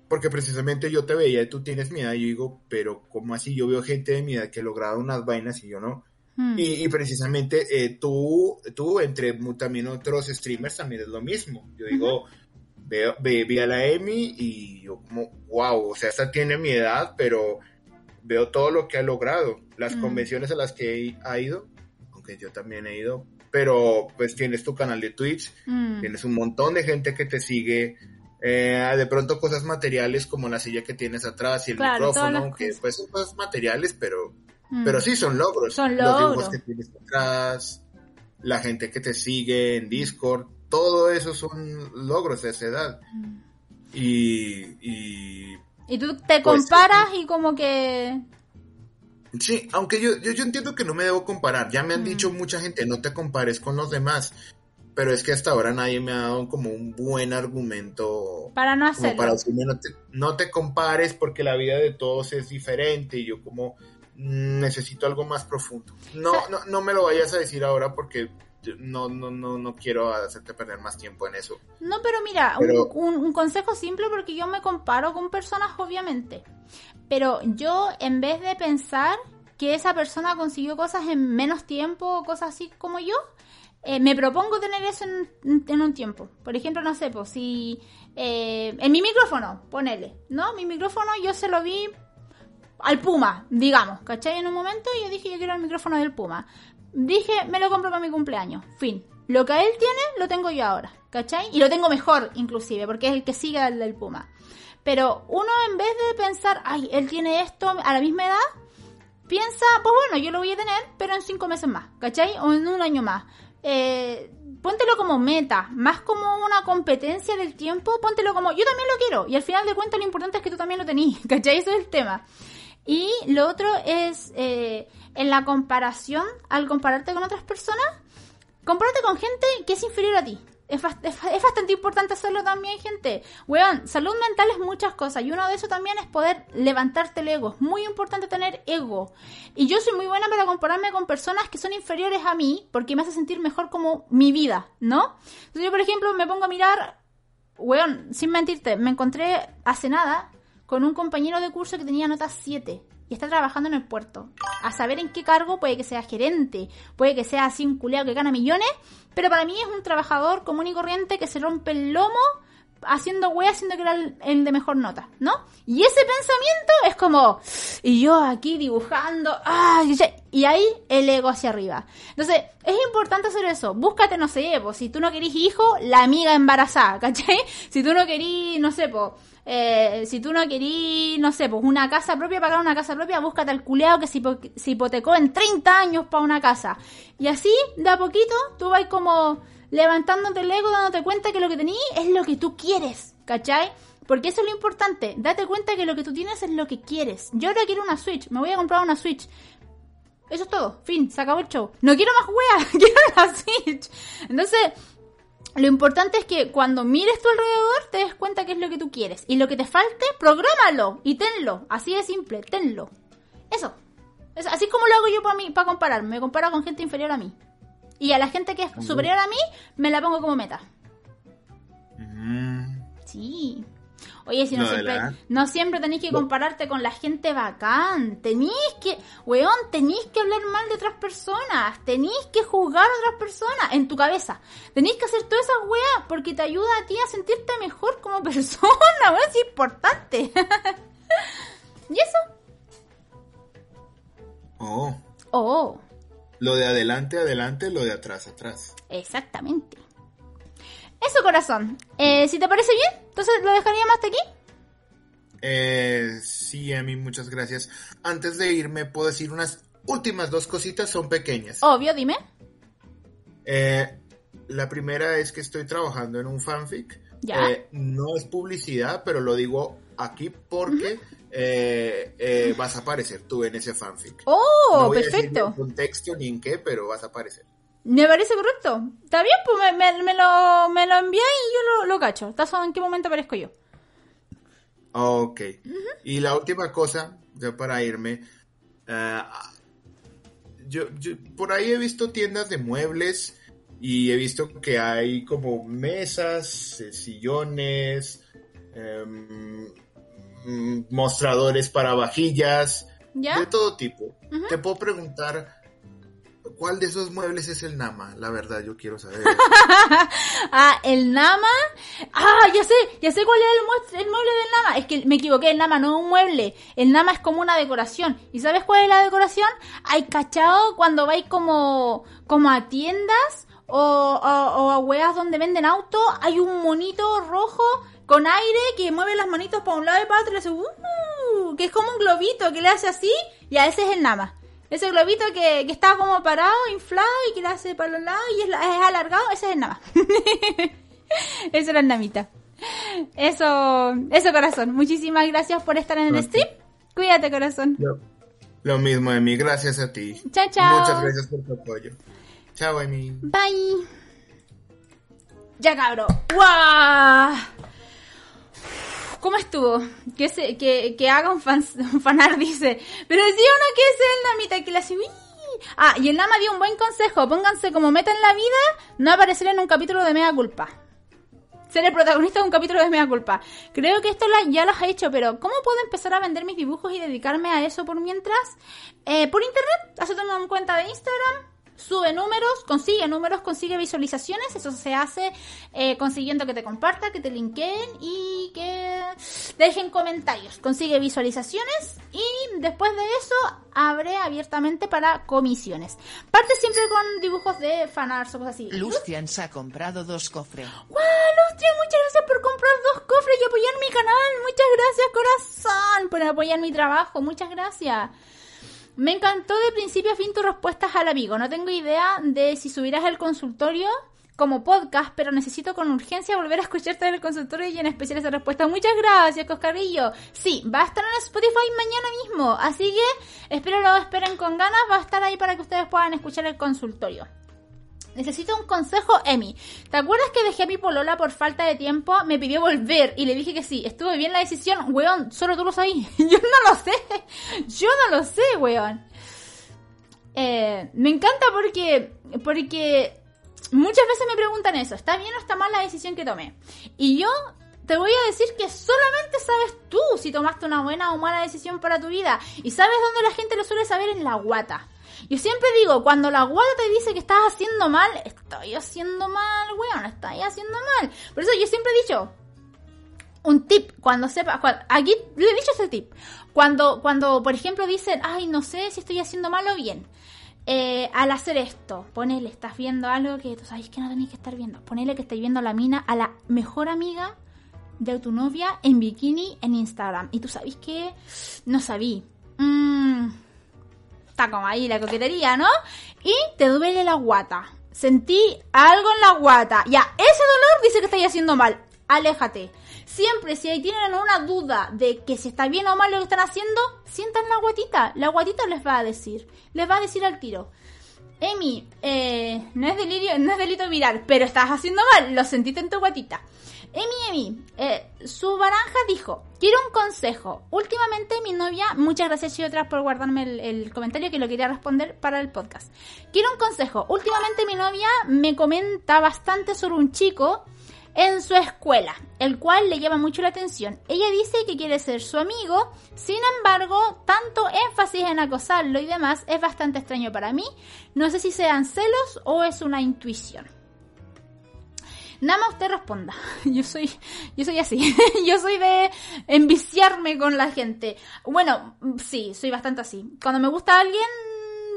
porque precisamente yo te veía y tú tienes mi edad y yo digo, pero ¿cómo así? Yo veo gente de mi edad que ha logrado unas vainas y yo no. Hmm. Y, precisamente eh, tú, tú, entre también otros streamers, también es lo mismo. Yo digo, veo, ve, a la Emi y yo como, wow, o sea, esta tiene mi edad, pero veo todo lo que ha logrado. Las convenciones a las que ha ido, aunque yo también he ido, pero pues tienes tu canal de Twitch, hmm. tienes un montón de gente que te sigue, eh, de pronto cosas materiales como la silla que tienes atrás y el micrófono, que pues son cosas materiales, pero, mm. pero sí son logros. Son logros. Los dibujos que tienes atrás, la gente que te sigue en Discord, todo eso son logros de esa edad. Mm. Y, y, y tú te pues, comparas y como que... Sí, aunque yo, yo, yo, entiendo que no me debo comparar. Ya me han mm. dicho mucha gente, no te compares con los demás pero es que hasta ahora nadie me ha dado como un buen argumento para no hacerlo. Para decirme no te, compares porque la vida de todos es diferente y yo como mm, necesito algo más profundo. No, no, no me lo vayas a decir ahora porque no, no, no, no quiero hacerte perder más tiempo en eso. No, pero mira, un, un, consejo simple porque yo me comparo con personas, obviamente. Pero yo, en vez de pensar que esa persona consiguió cosas en menos tiempo, cosas así como yo, eh, me propongo tener eso en, un tiempo. Por ejemplo, no sé, pues si eh, en mi micrófono, ponele, ¿no? Mi micrófono yo se lo vi al Puma, digamos, ¿cachai? En un momento yo dije yo quiero el micrófono del Puma. Dije, me lo compro para mi cumpleaños, fin. Lo que él tiene, lo tengo yo ahora, ¿cachai? Y lo tengo mejor, inclusive, porque es el que sigue al del Puma. Pero uno en vez de pensar, ay, él tiene esto a la misma edad, piensa, pues bueno, yo lo voy a tener, pero en cinco meses más, ¿cachai? O en un año más eh, póntelo como meta, más como una competencia del tiempo, póntelo como yo también lo quiero. Y al final de cuentas lo importante es que tú también lo tenés, <laughs> ¿cachai? Eso es el tema. Y lo otro es, eh, en la comparación, al compararte con otras personas, compárate con gente que es inferior a ti. Es, bastante importante hacerlo también, gente. Weón, salud mental es muchas cosas y uno de eso también es poder levantarte el ego. Es muy importante tener ego. Y yo soy muy buena para compararme con personas que son inferiores a mí porque me hace sentir mejor como mi vida, ¿no? Entonces yo, por ejemplo, me pongo a mirar, weón, sin mentirte, me encontré hace nada con un compañero de curso que tenía notas 7 y está trabajando en el puerto. A saber en qué cargo, puede que sea gerente, puede que sea así un culeado que gana millones, pero para mí es un trabajador común y corriente que se rompe el lomo haciendo wea, haciendo que era el, de mejor nota, ¿no? Y ese pensamiento es como, y yo aquí dibujando, ¡ay! y ahí el ego hacia arriba. Entonces, es importante hacer eso. Búscate, no sé, pues, si tú no querís hijo, la amiga embarazada, ¿cachai? <laughs> Si tú no querís, no sé, pues, eh, si tú no querís, no sé, pues una casa propia, pagar una casa propia, búscate al culeado que se, hipotecó en 30 años para una casa. Y así, de a poquito, tú vas como levantándote el ego, dándote cuenta que lo que tenías es lo que tú quieres, ¿cachai? Porque eso es lo importante, date cuenta que lo que tú tienes es lo que quieres. Yo ahora quiero una Switch, me voy a comprar una Switch. Eso es todo, fin, se acabó el show. No quiero más weas, <laughs> quiero una Switch. Entonces, lo importante es que cuando mires tu alrededor te des cuenta qué es lo que tú quieres. Y lo que te falte, prográmalo y tenlo. Así de simple, tenlo. Eso. así como lo hago yo para mí, para comparar. Me comparo con gente inferior a mí. Y a la gente que es superior a mí, me la pongo como meta. Mm. Sí. Oye, si no, siempre, no siempre tenéis que compararte con la gente bacán. Tenéis que, weón, tenéis que hablar mal de otras personas. Tenéis que juzgar a otras personas en tu cabeza. Tenéis que hacer todas esas weas porque te ayuda a ti a sentirte mejor como <laughs> persona, weón, es importante. <laughs> ¿Y eso? Oh. Oh. Lo de adelante, adelante, lo de atrás, atrás. Exactamente. Eso, corazón. Eh, si te parece bien, entonces lo dejaríamos hasta aquí. Eh, sí, Emi, muchas gracias. Antes de irme, puedo decir unas últimas dos cositas, son pequeñas. Obvio, dime. Eh, la primera es que estoy trabajando en un fanfic. Ya. Eh, no es publicidad, pero lo digo aquí porque eh, eh, vas a aparecer tú en ese fanfic. Oh, no voy a decir perfecto. ni en contexto ni en qué, pero vas a aparecer. Me parece correcto. Está bien, pues me, me- me lo, me lo envía y yo lo, lo cacho. ¿Estás en qué momento aparezco yo? Ok. Y la última cosa, ya para irme. ah, yo, yo por ahí he visto tiendas de muebles y he visto que hay como mesas, eh, sillones, mm, mostradores para vajillas, ¿Ya? de todo tipo. Te puedo preguntar. ¿Cuál de esos muebles es el Nama? La verdad, yo quiero saber. <laughs> Ah, el Nama. Ah, ya sé, ya sé cuál es el, el mueble del Nama. Es que me equivoqué, el Nama no es un mueble. El Nama es como una decoración. ¿Y sabes cuál es la decoración? Hay cachado cuando vais como, como a tiendas o, o- o a weas donde venden autos. Hay un monito rojo con aire que mueve las manitos para un lado y para otro y le hace "Uh", que es como un globito que le hace así. Y a ese es el Nama. Ese globito que, que está como parado, inflado y que le hace para los lados y es, es alargado, ese es el Nama. <laughs> Eso era el Namita. Eso, eso corazón. Muchísimas gracias por estar en el stream. Cuídate corazón. Lo, lo mismo, Emi. Gracias a ti. Chao, chao. Muchas gracias por tu apoyo. Chao, Emi. Bye. Ya cabro. ¡Guau! ¿Cómo estuvo? Que, se, que, que haga un, fan, <laughs> un fanar, dice. Pero sí o no que es el Namita que le hace... Ah, y el Nama dio un buen consejo. Pónganse como meta en la vida no aparecer en un capítulo de Mega Culpa. Ser el protagonista de un capítulo de Mega Culpa. Creo que esto la- ya lo he hecho, pero ¿cómo puedo empezar a vender mis dibujos y dedicarme a eso por mientras? Eh, por internet, hazte una cuenta de Instagram, sube números, consigue números, consigue visualizaciones. Eso se hace eh, consiguiendo que te compartan, que te linkeen y que dejen comentarios. Consigue visualizaciones y después de eso abre abiertamente para comisiones. Parte siempre con dibujos de fanarts o cosas así. Lucian se ha comprado dos cofres. ¡Guau, Lustria! Muchas gracias por comprar dos cofres y apoyar mi canal. Muchas gracias, corazón, por apoyar mi trabajo. Muchas gracias. Me encantó de principio a fin tus respuestas al amigo. No tengo idea de si subirás el consultorio como podcast, pero necesito con urgencia volver a escucharte en el consultorio y en especial esa respuesta. Muchas gracias, Coscarrillo. Sí, va a estar en Spotify mañana mismo, así que espero lo esperen con ganas. Va a estar ahí para que ustedes puedan escuchar el consultorio. Necesito un consejo, Emi. ¿Te acuerdas que dejé a mi polola por falta de tiempo? Me pidió volver y le dije que sí. Estuve bien la decisión. Weón, solo tú lo sabías. <laughs> Yo no lo sé. Yo no lo sé, weón. Eh, me encanta porque, porque muchas veces me preguntan eso. ¿Está bien o está mal la decisión que tomé? Y yo te voy a decir que solamente sabes tú si tomaste una buena o mala decisión para tu vida. Y sabes dónde la gente lo suele saber en la guata. Yo siempre digo, cuando la guata te dice que estás haciendo mal, estoy haciendo mal, weón, estoy haciendo mal. Por eso yo siempre he dicho, un tip, cuando sepa, cua- aquí le he dicho ese tip. Cuando, cuando, por ejemplo, dicen, ay, no sé si estoy haciendo mal o bien. Eh, al hacer esto, ponele, estás viendo algo que tú sabes que no tenéis que estar viendo. Ponele que estáis viendo la mina, a la mejor amiga de tu novia en bikini en Instagram. Y tú sabes que no sabí. Mm, está como ahí la coquetería, ¿no? Y te duele la guata. Sentí algo en la guata. Ya, ese dolor dice que estáis haciendo mal. Aléjate. Siempre, si ahí tienen una duda de que si está bien o mal lo que están haciendo, sientan la guatita. La guatita les va a decir. Les va a decir al tiro. Emi, eh, no es delirio, no es delito mirar, pero estás haciendo mal, lo sentiste en tu guatita. Emi, Emi, eh, su baranja dijo, quiero un consejo. Últimamente mi novia, muchas gracias y otras por guardarme el, el comentario que lo quería responder para el podcast. Quiero un consejo. Últimamente mi novia me comenta bastante sobre un chico en su escuela, el cual le llama mucho la atención. Ella dice que quiere ser su amigo, sin embargo, tanto énfasis en acosarlo y demás es bastante extraño para mí. No sé si sean celos o es una intuición. Nada más usted responda. <laughs> Yo soy, yo soy así. <laughs> yo soy de enviciarme con la gente. Bueno, sí, soy bastante así. Cuando me gusta alguien,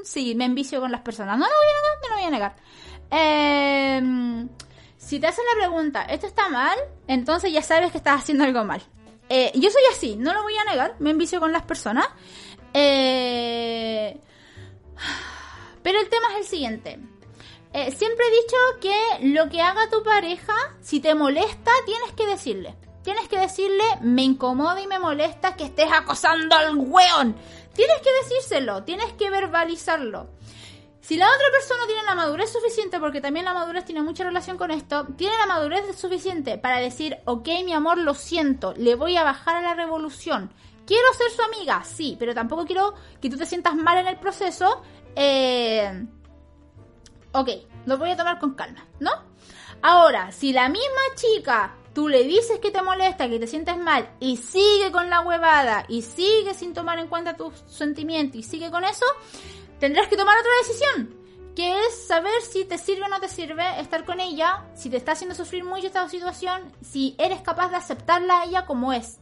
sí, me envicio con las personas. No lo voy a negar, no lo voy a negar. Eh, si te hacen la pregunta, ¿esto está mal? Entonces ya sabes que estás haciendo algo mal. Eh, yo soy así, no lo voy a negar, me envicio con las personas. Eh, pero el tema es el siguiente. Eh, siempre he dicho que lo que haga tu pareja, si te molesta, tienes que decirle. Tienes que decirle, me incomoda y me molesta que estés acosando al weón. Tienes que decírselo, tienes que verbalizarlo. Si la otra persona tiene la madurez suficiente, porque también la madurez tiene mucha relación con esto, tiene la madurez suficiente para decir, ok, mi amor, lo siento, le voy a bajar a la revolución. Quiero ser su amiga, sí, pero tampoco quiero que tú te sientas mal en el proceso. Eh, ok, lo voy a tomar con calma, ¿no? Ahora, si la misma chica tú le dices que te molesta, que te sientes mal y sigue con la huevada y sigue sin tomar en cuenta tus sentimientos y sigue con eso, tendrás que tomar otra decisión, que es saber si te sirve o no te sirve estar con ella, si te está haciendo sufrir mucho esta situación, si eres capaz de aceptarla a ella como es.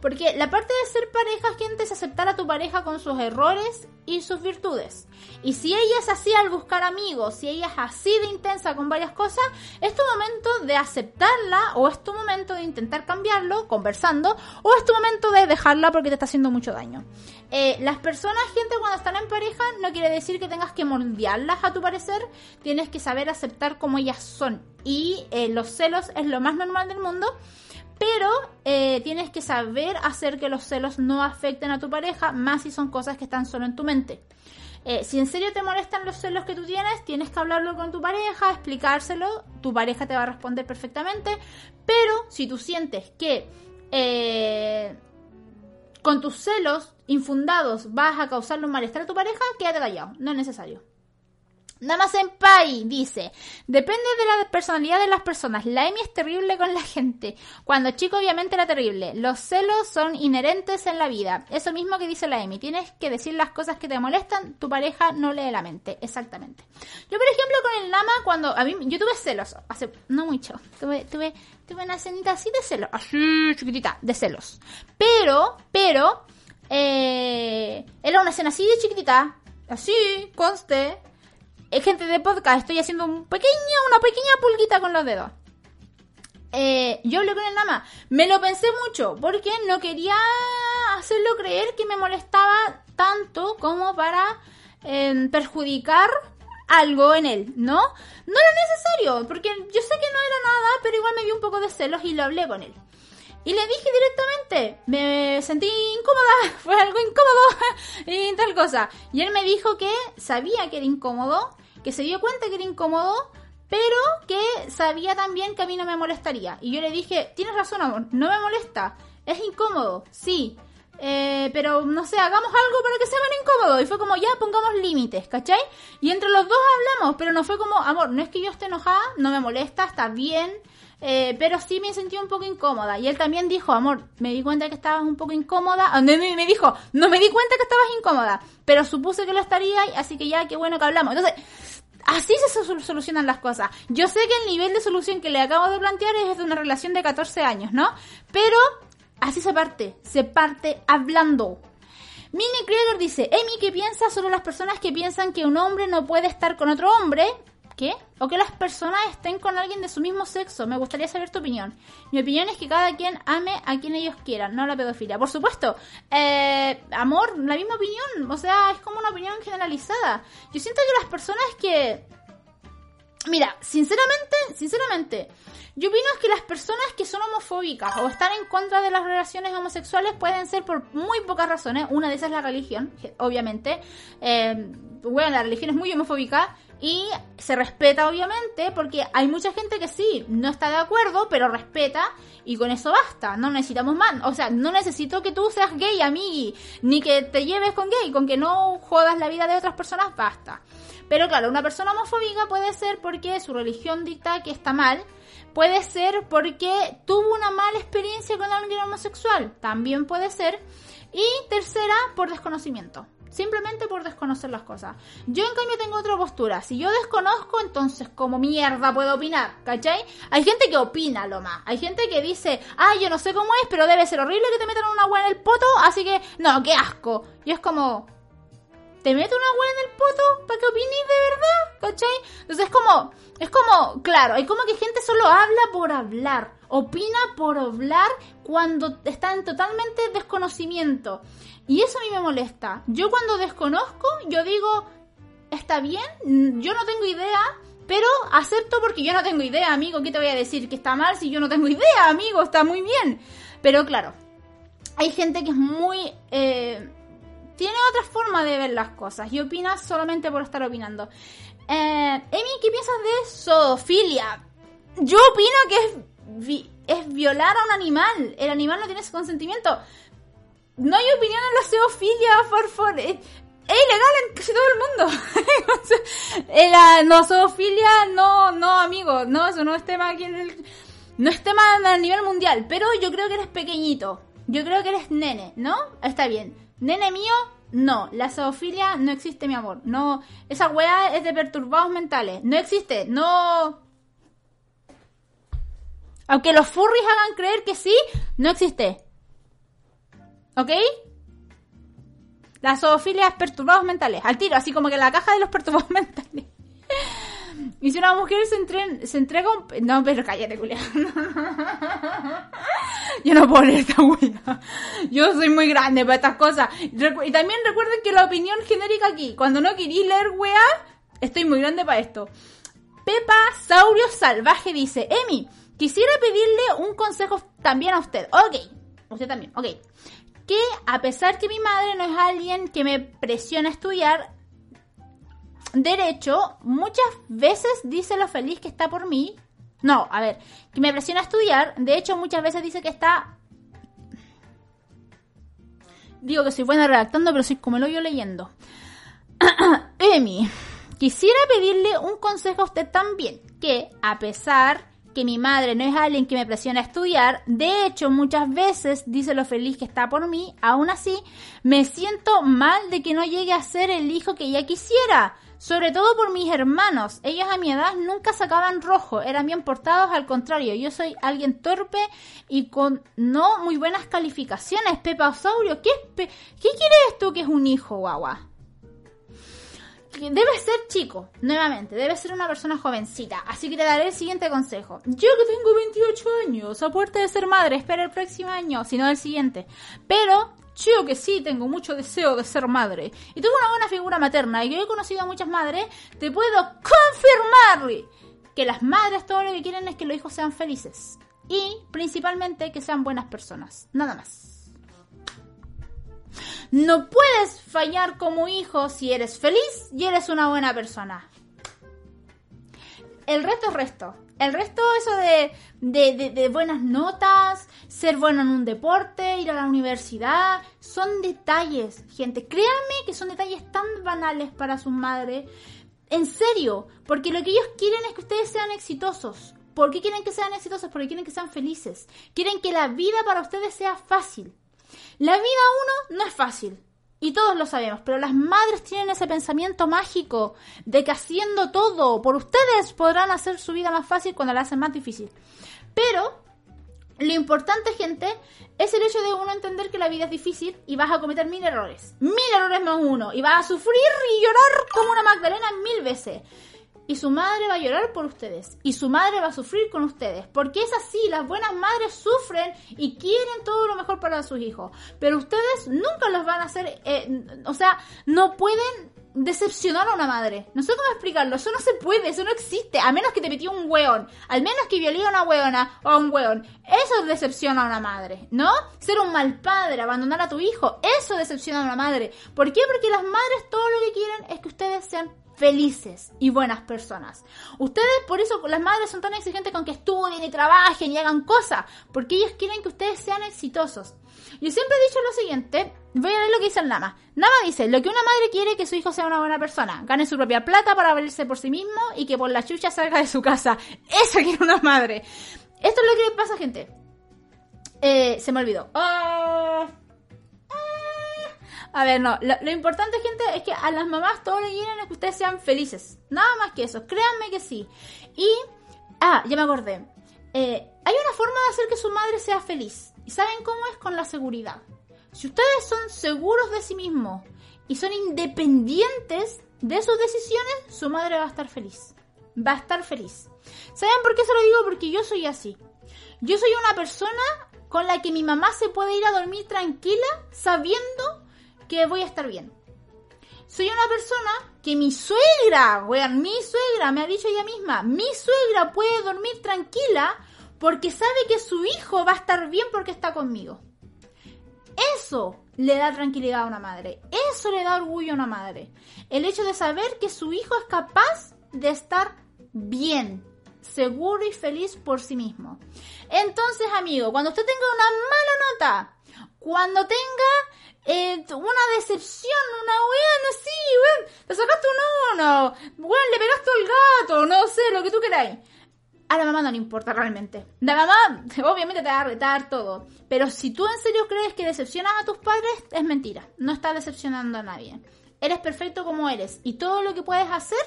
Porque la parte de ser pareja, gente, es aceptar a tu pareja con sus errores y sus virtudes. Y si ella es así al buscar amigos, si ella es así de intensa con varias cosas, es tu momento de aceptarla o es tu momento de intentar cambiarlo conversando o es tu momento de dejarla porque te está haciendo mucho daño. Eh, las personas, gente, cuando están en pareja, no quiere decir que tengas que moldearlas a tu parecer, tienes que saber aceptar como ellas son. Y eh, los celos es lo más normal del mundo pero eh, tienes que saber hacer que los celos no afecten a tu pareja, más si son cosas que están solo en tu mente. Eh, si en serio te molestan los celos que tú tienes, tienes que hablarlo con tu pareja, explicárselo, tu pareja te va a responder perfectamente, pero si tú sientes que eh, con tus celos infundados vas a causarle un malestar a tu pareja, quédate callado, no es necesario. Nada más en Pai dice, depende de la personalidad de las personas. La Emi es terrible con la gente. Cuando chico obviamente era terrible. Los celos son inherentes en la vida. Eso mismo que dice la Emi. Tienes que decir las cosas que te molestan. Tu pareja no lee la mente. Exactamente. Yo por ejemplo con el Nama cuando a mí yo tuve celos hace no mucho. Tuve tuve tuve una escenita así de celos, así chiquitita de celos. Pero pero eh, era una escena así de chiquitita, así conste gente de podcast, estoy haciendo un pequeño, una pequeña pulguita con los dedos. Eh, yo hablé con el Nama. Me lo pensé mucho porque no quería hacerlo creer que me molestaba tanto como para em, perjudicar algo en él, ¿no? No era necesario, porque yo sé que no era nada, pero igual me dio un poco de celos y lo hablé con él. Y le dije directamente, me sentí incómoda, <laughs> fue algo incómodo <laughs> y tal cosa. Y él me dijo que sabía que era incómodo, que se dio cuenta que era incómodo, pero que sabía también que a mí no me molestaría. Y yo le dije, tienes razón, amor, no me molesta, es incómodo, sí. Eh, pero no sé, hagamos algo para que sea menos incómodo. Y fue como, ya pongamos límites, ¿cachai? Y entre los dos hablamos, pero no fue como, amor, no es que yo esté enojada, no me molesta, está bien. Eh, pero sí me sentí un poco incómoda. Y él también dijo, amor, me di cuenta que estabas un poco incómoda. Ah, me, me dijo, no me di cuenta que estabas incómoda, pero supuse que lo estaría, así que ya, qué bueno que hablamos. Entonces, Así se solucionan las cosas. Yo sé que el nivel de solución que le acabo de plantear es de una relación de 14 años, ¿no? Pero así se parte, se parte hablando. Mini Creator dice, Amy, ¿qué piensa sobre las personas que piensan que un hombre no puede estar con otro hombre? ¿Qué? O que las personas estén con alguien de su mismo sexo. Me gustaría saber tu opinión. Mi opinión es que cada quien ame a quien ellos quieran, no la pedofilia. Por supuesto, eh, amor, la misma opinión. O sea, es como una opinión generalizada. Yo siento que las personas que... Mira, sinceramente, sinceramente, yo opino que las personas que son homofóbicas o están en contra de las relaciones homosexuales pueden ser por muy pocas razones. Una de esas es la religión, obviamente. Eh, bueno, la religión es muy homofóbica y se respeta, obviamente, porque hay mucha gente que sí, no está de acuerdo, pero respeta y con eso basta. No necesitamos más. O sea, no necesito que tú seas gay, amigui, ni que te lleves con gay, con que no jodas la vida de otras personas, basta. Pero claro, una persona homofóbica puede ser porque su religión dicta que está mal. Puede ser porque tuvo una mala experiencia con alguien homosexual. También puede ser. Y tercera, por desconocimiento simplemente por desconocer las cosas. Yo en cambio tengo otra postura. Si yo desconozco, entonces como mierda puedo opinar, ¿cachai? Hay gente que opina lo más. Hay gente que dice, ay, yo no sé cómo es, pero debe ser horrible que te metan una agua en el poto, así que, no, qué asco. Y es como, te mete una hueá en el poto para que opines de verdad, ¿cachai? Entonces es como, es como, claro, hay como que gente solo habla por hablar, opina por hablar cuando está en totalmente desconocimiento. Y eso a mí me molesta. Yo cuando desconozco, yo digo, está bien, yo no tengo idea, pero acepto porque yo no tengo idea, amigo. ¿Qué te voy a decir? Que está mal si yo no tengo <laughs> idea, amigo. Está muy bien. Pero claro, hay gente que es muy... Eh, tiene otra forma de ver las cosas y opina solamente por estar opinando. Eh, Emi, ¿qué piensas de zoofilia? Yo opino que es, es violar a un animal. El animal no tiene ese consentimiento. No hay opinión en la zoofilia, por favor. Es, ilegal en casi todo el mundo. <laughs> la no zoofilia, no, no, amigo. No, eso no es tema aquí en el... No es tema a nivel mundial, pero yo creo que eres pequeñito. Yo creo que eres nene, ¿no? Está bien. Nene mío, no. La zoofilia no existe, mi amor. No. Esa weá es de perturbados mentales. No existe. No. Aunque los furries hagan creer que sí, no existe. ¿Ok? La zoofilia perturbados mentales. Al tiro, así como que la caja de los perturbados <laughs> mentales. Y si una mujer se, entrega un... No, pero cállate, culia. <laughs> Yo no puedo leer esta wea. Yo soy muy grande para estas cosas. Y también recuerden que la opinión genérica aquí, cuando no queréis leer wea, estoy muy grande para esto. Pepa Saurio Salvaje dice, Emi, quisiera pedirle un consejo también a usted. Ok, usted también, ok. Que a pesar que mi madre no es alguien que me presiona a estudiar, derecho, muchas veces dice lo feliz que está por mí. No, a ver, que me presiona a estudiar. De hecho, muchas veces dice que está. Digo que soy buena redactando, pero soy como lo yo leyendo. <coughs> Emi, quisiera pedirle un consejo a usted también. Que a pesar que mi madre no es alguien que me presiona a estudiar, de hecho muchas veces dice lo feliz que está por mí, aún así me siento mal de que no llegue a ser el hijo que ella quisiera. Sobre todo por mis hermanos. Ellos a mi edad nunca sacaban rojo, eran bien portados, al contrario, yo soy alguien torpe y con no muy buenas calificaciones. Pepa Osaurio, ¿qué, ¿qué quieres tú que es un hijo, guagua? Debe ser chico, nuevamente, debe ser una persona jovencita. Así que te daré el siguiente consejo. Yo que tengo 28 años, a puerta de ser madre, espera el próximo año, si no el siguiente. Pero yo que sí tengo mucho deseo de ser madre y tengo una buena figura materna y que he conocido a muchas madres, te puedo confirmar que las madres todo lo que quieren es que los hijos sean felices y principalmente que sean buenas personas, nada más. No puedes fallar como hijo si eres feliz y eres una buena persona. El resto es resto. El resto, eso de, de, de, buenas notas, ser bueno en un deporte, ir a la universidad, son detalles, gente. Créanme que son detalles tan banales para sus madres. En serio, porque lo que ellos quieren es que ustedes sean exitosos. ¿Por qué quieren que sean exitosos? Porque quieren que sean felices. Quieren que la vida para ustedes sea fácil. La vida uno no es fácil. Y todos lo sabemos, pero las madres tienen ese pensamiento mágico de que haciendo todo por ustedes podrán hacer su vida más fácil cuando la hacen más difícil. Pero lo importante, gente, es el hecho de uno entender que la vida es difícil y vas a cometer mil errores. Mil errores más uno. Y vas a sufrir y llorar como una Magdalena mil veces y su madre va a llorar por ustedes y su madre va a sufrir con ustedes, porque es así, las buenas madres sufren y quieren todo lo mejor para sus hijos, pero ustedes nunca los van a hacer, eh, o sea, no pueden decepcionar a una madre. No sé cómo explicarlo, eso no se puede, eso no existe, a menos que te metió un weón, al menos que violé a una weona o a un weón. Eso decepciona a una madre, ¿no? Ser un mal padre, abandonar a tu hijo, eso decepciona a una madre. ¿Por qué? Porque las madres todo lo que quieren es que ustedes sean felices y buenas personas. Ustedes, por eso las madres son tan exigentes con que estudien y trabajen y hagan cosas, porque ellas quieren que ustedes sean exitosos. Yo siempre he dicho lo siguiente, voy a ver lo que dice el Nama. Nama dice, lo que una madre quiere es que su hijo sea una buena persona, gane su propia plata para valerse por sí mismo y que por la chucha salga de su casa. Eso quiere una madre. Esto es lo que pasa, gente. Eh, se me olvidó. Oh. A ver, no, lo, importante, gente, es que a las mamás todo lo quieren es que ustedes sean felices. Nada más que eso, créanme que sí. Y, ah, ya me acordé. Eh, hay una forma de hacer que su madre sea feliz. ¿Y saben cómo es? Con la seguridad. Si ustedes son seguros de sí mismos y son independientes de sus decisiones, su madre va a estar feliz. Va a estar feliz. ¿Saben por qué se lo digo? Porque yo soy así. Yo soy una persona con la que mi mamá se puede ir a dormir tranquila sabiendo que voy a estar bien. Soy una persona que mi suegra, weón, mi suegra me ha dicho ella misma, mi suegra puede dormir tranquila porque sabe que su hijo va a estar bien porque está conmigo. Eso le da tranquilidad a una madre. Eso le da orgullo a una madre. El hecho de saber que su hijo es capaz de estar bien, seguro y feliz por sí mismo. Entonces, amigo, cuando usted tenga una mala nota, cuando tenga eh, una decepción, una weón así, weón, te sacaste un uno, weón, le pegaste al gato, no sé, lo que tú queráis. A la mamá no le importa realmente. La mamá, <laughs> obviamente, te va a retar todo. Pero si tú en serio crees que decepcionas a tus padres, es mentira. No estás decepcionando a nadie. Eres perfecto como eres. Y todo lo que puedes hacer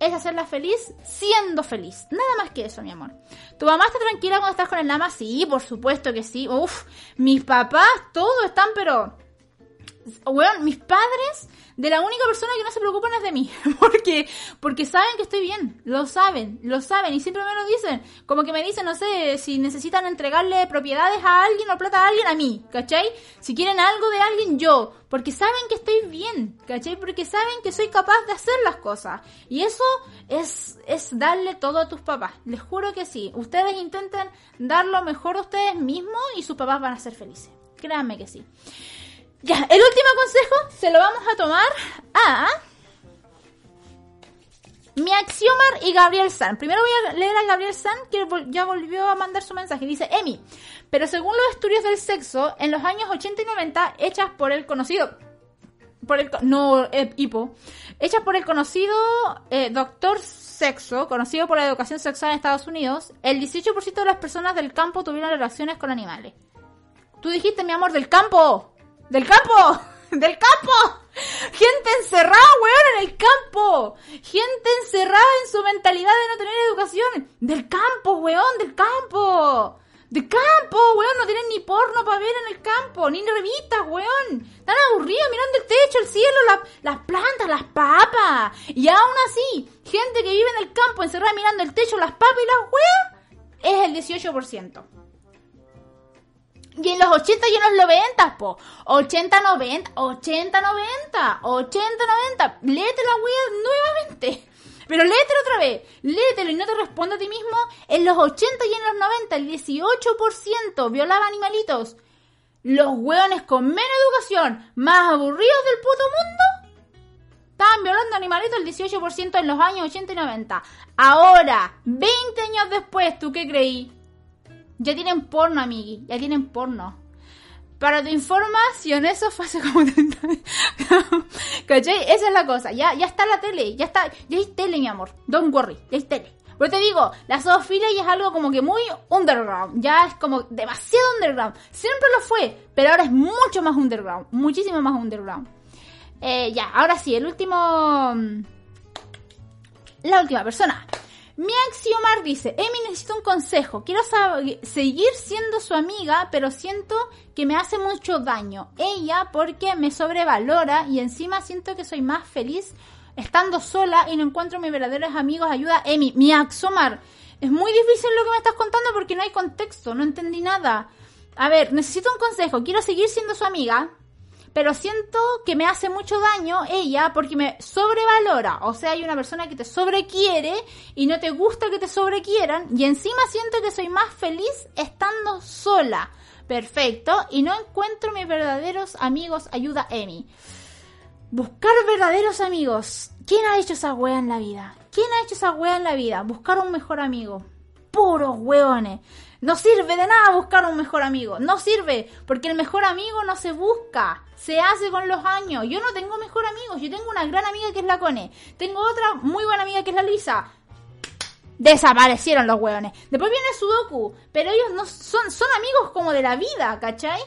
es hacerla feliz siendo feliz. Nada más que eso, mi amor. ¿Tu mamá está tranquila cuando estás con el lama? Sí, por supuesto que sí. Uf, mis papás, todos están, pero... Bueno, mis padres de la única persona que no se preocupan es de mí. <laughs> Porque, porque saben que estoy bien. Lo saben, lo saben. Y siempre me lo dicen. Como que me dicen, no sé, si necesitan entregarle propiedades a alguien o plata a alguien, a mí. ¿Cachai? Si quieren algo de alguien, yo. Porque saben que estoy bien. ¿Cachai? Porque saben que soy capaz de hacer las cosas. Y eso es, es darle todo a tus papás. Les juro que sí. Ustedes intenten dar lo mejor a ustedes mismos y sus papás van a ser felices. Créanme que sí. Ya, el último consejo se lo vamos a tomar a mi Axiomar y Gabriel San. Primero voy a leer a Gabriel San, que ya volvió a mandar su mensaje. Dice, Emi, pero según los estudios del sexo, en los años 80 y 90, hechas por el conocido, por el, no, eh, hipo, hechas por el conocido eh, doctor sexo, conocido por la educación sexual en Estados Unidos, el 18% de las personas del campo tuvieron relaciones con animales. Tú dijiste, mi amor, del campo. ¡Del campo! <laughs> ¡Del campo! Gente encerrada, weón, en el campo. Gente encerrada en su mentalidad de no tener educación. Del campo, weón, del campo. Del campo, weón, no tienen ni porno para ver en el campo, ni revistas, weón. Están aburridos mirando el techo, el cielo, las plantas, las papas. Y aún así, gente que vive en el campo encerrada mirando el techo, las papas y las weas, es el 18%. Y en los 80 y en los 90, po. 80, 90, 80, 90, 80, 90. Léete la nuevamente. Pero léetelo otra vez. Léetelo y no te responda a ti mismo. En los 80 y en los 90, el 18% violaba animalitos. Los hueones con menos educación, más aburridos del puto mundo, estaban violando animalitos el 18% en los años 80 y 90. Ahora, 20 años después, ¿tú qué creí? Ya tienen porno, amigui. Ya tienen porno. Para tu información, eso fue hace como 30 <laughs> ¿Cachai? Esa es la cosa. Ya, ya está la tele. Ya está. Ya hay tele, mi amor. Don't worry. Ya hay tele. Pero te digo, la zoofilia ya es algo como que muy underground. Ya es como demasiado underground. Siempre lo fue. Pero ahora es mucho más underground. Muchísimo más underground. Eh, ya, ahora sí, el último. Mm, la última persona. Mi Axiomar dice, Emi necesito un consejo, quiero seguir siendo su amiga, pero siento que me hace mucho daño. Ella porque me sobrevalora y encima siento que soy más feliz estando sola y no encuentro mis verdaderos amigos. Ayuda, Emi, mi Axiomar. Es muy difícil lo que me estás contando porque no hay contexto, no entendí nada. A ver, necesito un consejo, quiero seguir siendo su amiga, pero siento que me hace mucho daño ella porque me sobrevalora. O sea, hay una persona que te sobrequiere y no te gusta que te sobrequieran y encima siento que soy más feliz estando sola. Perfecto. Y no encuentro mis verdaderos amigos. Ayuda Emi. Buscar verdaderos amigos. ¿Quién ha hecho esa wea en la vida? ¿Quién ha hecho esa wea en la vida? Buscar un mejor amigo. Puros hueones. No sirve de nada buscar un mejor amigo. No sirve, porque el mejor amigo no se busca, se hace con los años. Yo no tengo mejor amigo, yo tengo una gran amiga que es la Cone. Tengo otra muy buena amiga que es la Luisa. Desaparecieron los hueones. Después viene Sudoku, pero ellos no son, son amigos como de la vida, ¿cachai?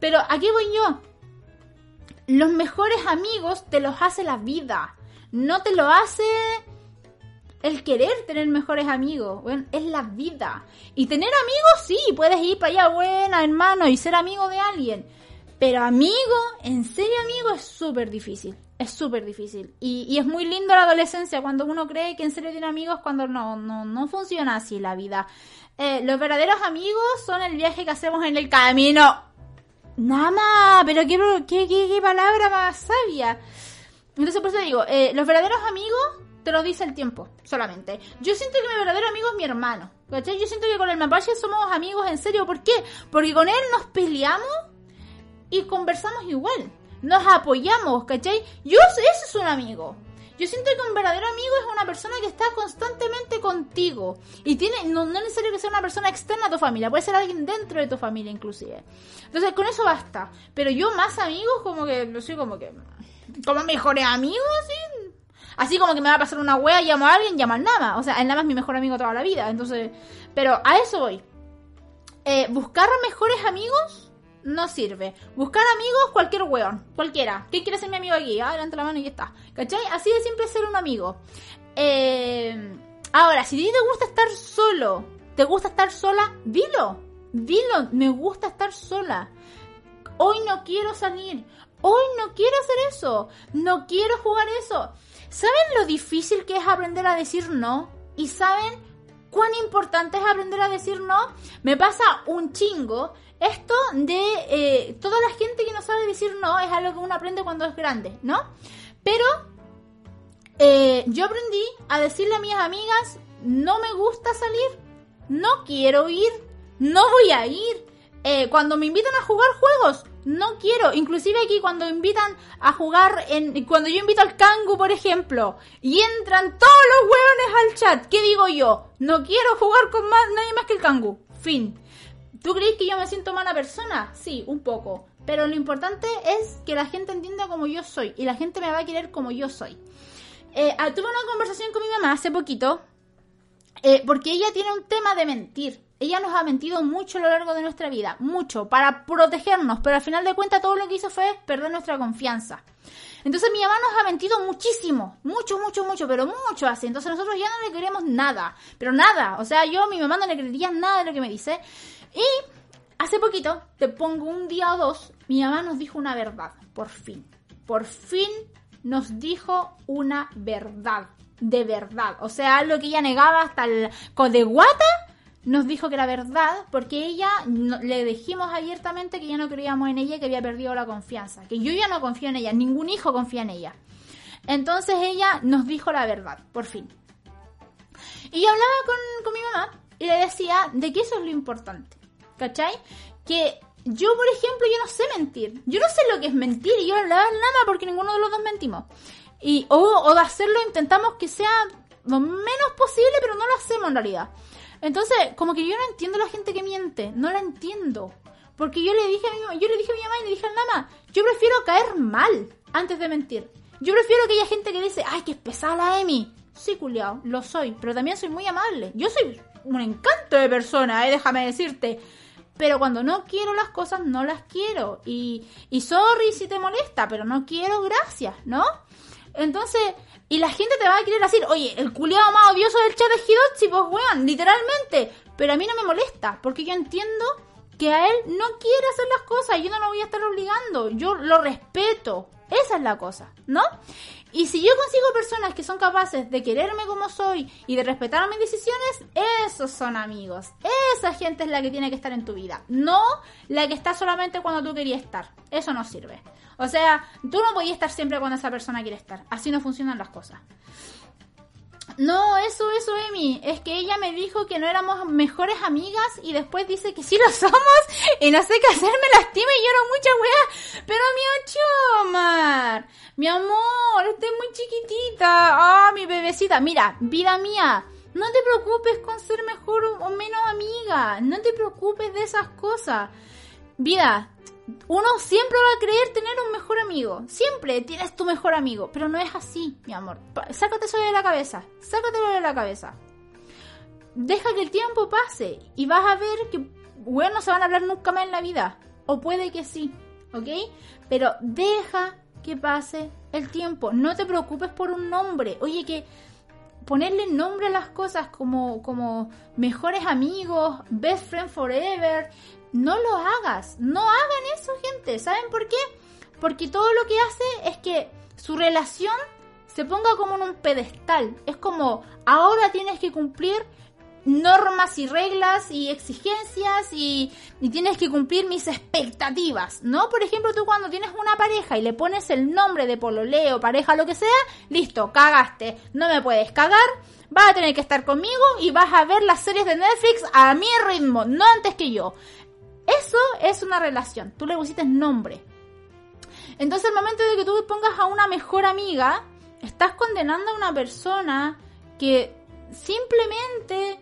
Pero aquí voy yo. Los mejores amigos te los hace la vida. No te lo hace el querer tener mejores amigos, bueno, es la vida. Y tener amigos, sí, puedes ir para allá, buena, hermano, y ser amigo de alguien. Pero amigo, en serio amigo, es súper difícil. Es súper difícil. Y, y es muy lindo la adolescencia cuando uno cree que en serio tiene amigos cuando no, no, no funciona así la vida. Eh, los verdaderos amigos son el viaje que hacemos en el camino. Nada pero qué, qué, qué, qué palabra más sabia. Entonces por eso digo, eh, los verdaderos amigos te los dice el tiempo, solamente. Yo siento que mi verdadero amigo es mi hermano. ¿Cachai? Yo siento que con el mapache somos amigos en serio. ¿Por qué? Porque con él nos peleamos y conversamos igual. Nos apoyamos, ¿cachai? Yo, ese es un amigo. Yo siento que un verdadero amigo es una persona que está constantemente contigo. Y tiene, no, no es necesario que sea una persona externa a tu familia, puede ser alguien dentro de tu familia inclusive. Entonces con eso basta. Pero yo más amigos como que, no sé, como que... Como mejores amigos, así. Así como que me va a pasar una wea, llamo a alguien, llamo al Nama. O sea, el Nama es mi mejor amigo toda la vida. Entonces, pero a eso voy. Eh, buscar mejores amigos no sirve. Buscar amigos, cualquier weón, cualquiera. ¿Quién quiere ser mi amigo aquí? Ah, levanta la mano y ya está. ¿Cachai? Así de siempre ser un amigo. Eh, ahora, si a ti te gusta estar solo, te gusta estar sola, dilo. Dilo, me gusta estar sola. Hoy no quiero salir. Hoy no quiero hacer eso. No quiero jugar eso. ¿Saben lo difícil que es aprender a decir no? ¿Y saben cuán importante es aprender a decir no? Me pasa un chingo esto de eh, toda la gente que no sabe decir no es algo que uno aprende cuando es grande, ¿no? Pero eh, yo aprendí a decirle a mis amigas, no me gusta salir, no quiero ir, no voy a ir. Eh, cuando me invitan a jugar juegos, no quiero. Inclusive aquí cuando invitan a jugar, en, cuando yo invito al Kangu, por ejemplo, y entran todos los hueones al chat, ¿qué digo yo? No quiero jugar con más, nadie más que el Kangu. Fin. ¿Tú crees que yo me siento mala persona? Sí, un poco. Pero lo importante es que la gente entienda como yo soy y la gente me va a querer como yo soy. Eh, ah, tuve una conversación con mi mamá hace poquito eh, porque ella tiene un tema de mentir. Ella nos ha mentido mucho a lo largo de nuestra vida, mucho, para protegernos, pero al final de cuentas todo lo que hizo fue perder nuestra confianza. Entonces mi mamá nos ha mentido muchísimo, mucho, mucho, mucho, pero mucho así. Entonces nosotros ya no le queremos nada, pero nada. O sea, yo a mi mamá no le creería nada de lo que me dice. Y hace poquito, te pongo un día o dos, mi mamá nos dijo una verdad, por fin. Por fin nos dijo una verdad, de verdad. O sea, algo que ella negaba hasta el codeguata, nos dijo que era verdad, porque ella le dijimos abiertamente que ya no creíamos en ella, que había perdido la confianza, que yo ya no confío en ella, ningún hijo confía en ella. Entonces ella nos dijo la verdad, por fin. Y yo hablaba con, con mi mamá y le decía de que eso es lo importante. ¿Cachai? Que yo, por ejemplo, yo no sé mentir. Yo no sé lo que es mentir y yo no le nada porque ninguno de los dos mentimos. Y, o, o de hacerlo intentamos que sea lo menos posible, pero no lo hacemos en realidad. Entonces, como que yo no entiendo a la gente que miente, no la entiendo. Porque yo le dije a mi, yo le dije a mi mamá y le dije a la yo prefiero caer mal antes de mentir. Yo prefiero que haya gente que dice, ay, que es pesada la Emi. Sí, culiao, lo soy, pero también soy muy amable. Yo soy un encanto de persona, eh, déjame decirte. Pero cuando no quiero las cosas, no las quiero. Y, y sorry si te molesta, pero no quiero gracias, ¿no? Entonces, y la gente te va a querer decir, oye, el culiado más odioso del chat de Hidotsi, pues weón, literalmente. Pero a mí no me molesta, porque yo entiendo que a él no quiere hacer las cosas y yo no lo voy a estar obligando. Yo lo respeto. Esa es la cosa, ¿no? Y si yo consigo personas que son capaces de quererme como soy y de respetar mis decisiones, esos son amigos. Esa gente es la que tiene que estar en tu vida. No la que está solamente cuando tú querías estar. Eso no sirve. O sea, tú no podías estar siempre cuando esa persona quiere estar. Así no funcionan las cosas. No, eso, eso, Emi. Es que ella me dijo que no éramos mejores amigas y después dice que sí lo somos y no sé qué hacer, me lastima y lloro mucha weá. Mi amor, estás muy chiquitita. Ah, mi bebecita. Mira, vida mía, no te preocupes con ser mejor o menos amiga. No te preocupes de esas cosas. Vida, uno siempre va a creer tener un mejor amigo. Siempre tienes tu mejor amigo. Pero no es así, mi amor. Sácate eso de la cabeza. Sácatelo de la cabeza. Deja que el tiempo pase. Y vas a ver que, bueno, no se van a hablar nunca más en la vida. O puede que sí. ¿Ok? Pero deja que pase el tiempo. No te preocupes por un nombre. Oye, que ponerle nombre a las cosas como, como mejores amigos, best friend forever. No lo hagas, no hagan eso, gente. ¿Saben por qué? Porque todo lo que hace es que su relación se ponga como en un pedestal. Es como, ahora tienes que cumplir normas y reglas y exigencias y, tienes que cumplir mis expectativas, ¿no? Por ejemplo, tú cuando tienes una pareja y le pones el nombre de pololeo, pareja, lo que sea, listo, cagaste, no me puedes cagar, vas a tener que estar conmigo y vas a ver las series de Netflix a mi ritmo, no antes que yo. Eso es una relación, tú le pusiste nombre. Entonces, el momento de que tú pongas a una mejor amiga, estás condenando a una persona que simplemente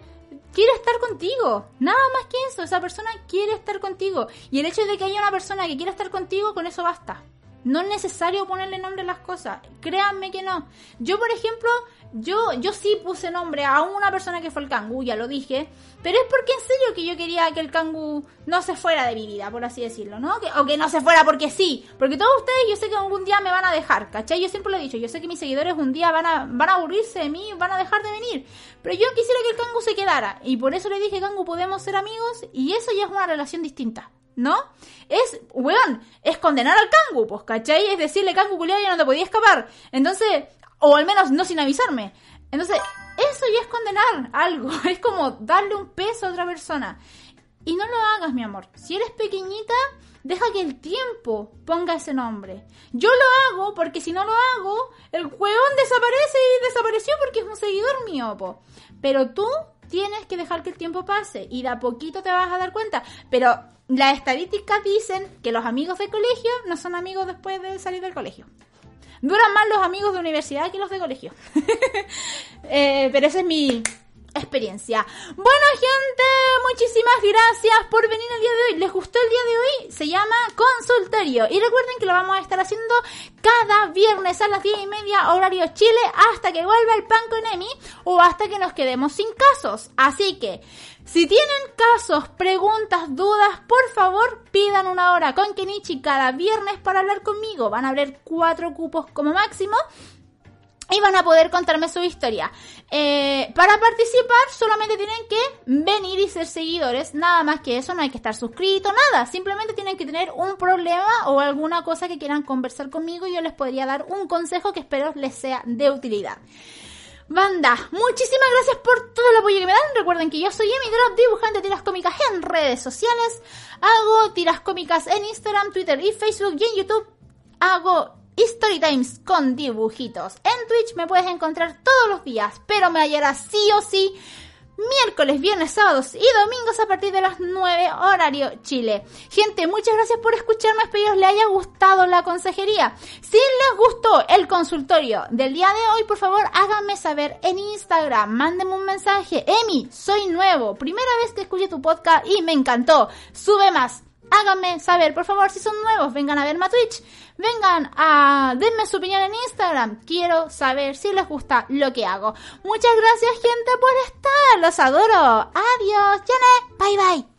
quiere estar contigo. Nada más que eso, esa persona quiere estar contigo. Y el hecho de que haya una persona que quiera estar contigo, con eso basta. No es necesario ponerle nombre a las cosas. Créanme que no. Yo, por ejemplo, yo, yo sí puse nombre a una persona que fue el Kangu, ya lo dije. Pero es porque en serio que yo quería que el Kangu no se fuera de mi vida, por así decirlo, ¿no? Que, o que no se fuera porque sí. Porque todos ustedes yo sé que algún día me van a dejar, ¿cachai? Yo siempre lo he dicho, yo sé que mis seguidores un día van a, van a aburrirse de mí, van a dejar de venir. Pero yo quisiera que el Kangu se quedara. Y por eso le dije, Kangu, podemos ser amigos. Y eso ya es una relación distinta. ¿No? Es, weón, es condenar al Kangu, pues, ¿cachai? Es decirle, Kangu, culiado, ya no te podía escapar. Entonces, o al menos no sin avisarme. Entonces, eso ya es condenar algo. <laughs> Es como darle un peso a otra persona. Y no lo hagas, mi amor. Si eres pequeñita, deja que el tiempo ponga ese nombre. Yo lo hago porque si no lo hago, el hueón desaparece y desapareció porque es un seguidor mío, po. Pero tú tienes que dejar que el tiempo pase y de a poquito te vas a dar cuenta. Pero las estadísticas dicen que los amigos de colegio no son amigos después de salir del colegio. Duran más los amigos de universidad que los de colegio. <laughs> Eh, pero esa es mi experiencia. Bueno, gente, muchísimas gracias por venir el día de hoy. ¿Les gustó el día de hoy? Se llama consultorio. Y recuerden que lo vamos a estar haciendo cada viernes a las 10 y media horario Chile hasta que vuelva el pan con Emi o hasta que nos quedemos sin casos. Así que si tienen casos, preguntas, dudas, por favor pidan una hora con Kenichi cada viernes para hablar conmigo. Van a haber cuatro cupos como máximo y van a poder contarme su historia. Eh, para participar solamente tienen que venir y ser seguidores, nada más que eso, no hay que estar suscrito, nada, simplemente tienen que tener un problema o alguna cosa que quieran conversar conmigo y yo les podría dar un consejo que espero les sea de utilidad. Banda, muchísimas gracias por todo el apoyo que me dan. Recuerden que yo soy Emi Drop, dibujante de tiras cómicas en redes sociales. Hago tiras cómicas en Instagram, Twitter y Facebook y en YouTube. Hago Story Times con dibujitos. En Twitch me puedes encontrar todos los días, pero me hallarás sí o sí miércoles, viernes, sábados y domingos a partir de las 9 horario Chile. Gente, muchas gracias por escucharme, espero que les haya gustado la consejería. Si les gustó el consultorio del día de hoy, por favor háganme saber en Instagram, mándenme un mensaje. Emi, soy nuevo, primera vez que escuché tu podcast y me encantó. Sube más. Háganme saber, por favor, si son nuevos, vengan a verme a Twitch, vengan a denme su opinión en Instagram. Quiero saber si les gusta lo que hago. Muchas gracias, gente, por estar. Los adoro. Adiós, Janet. Bye bye.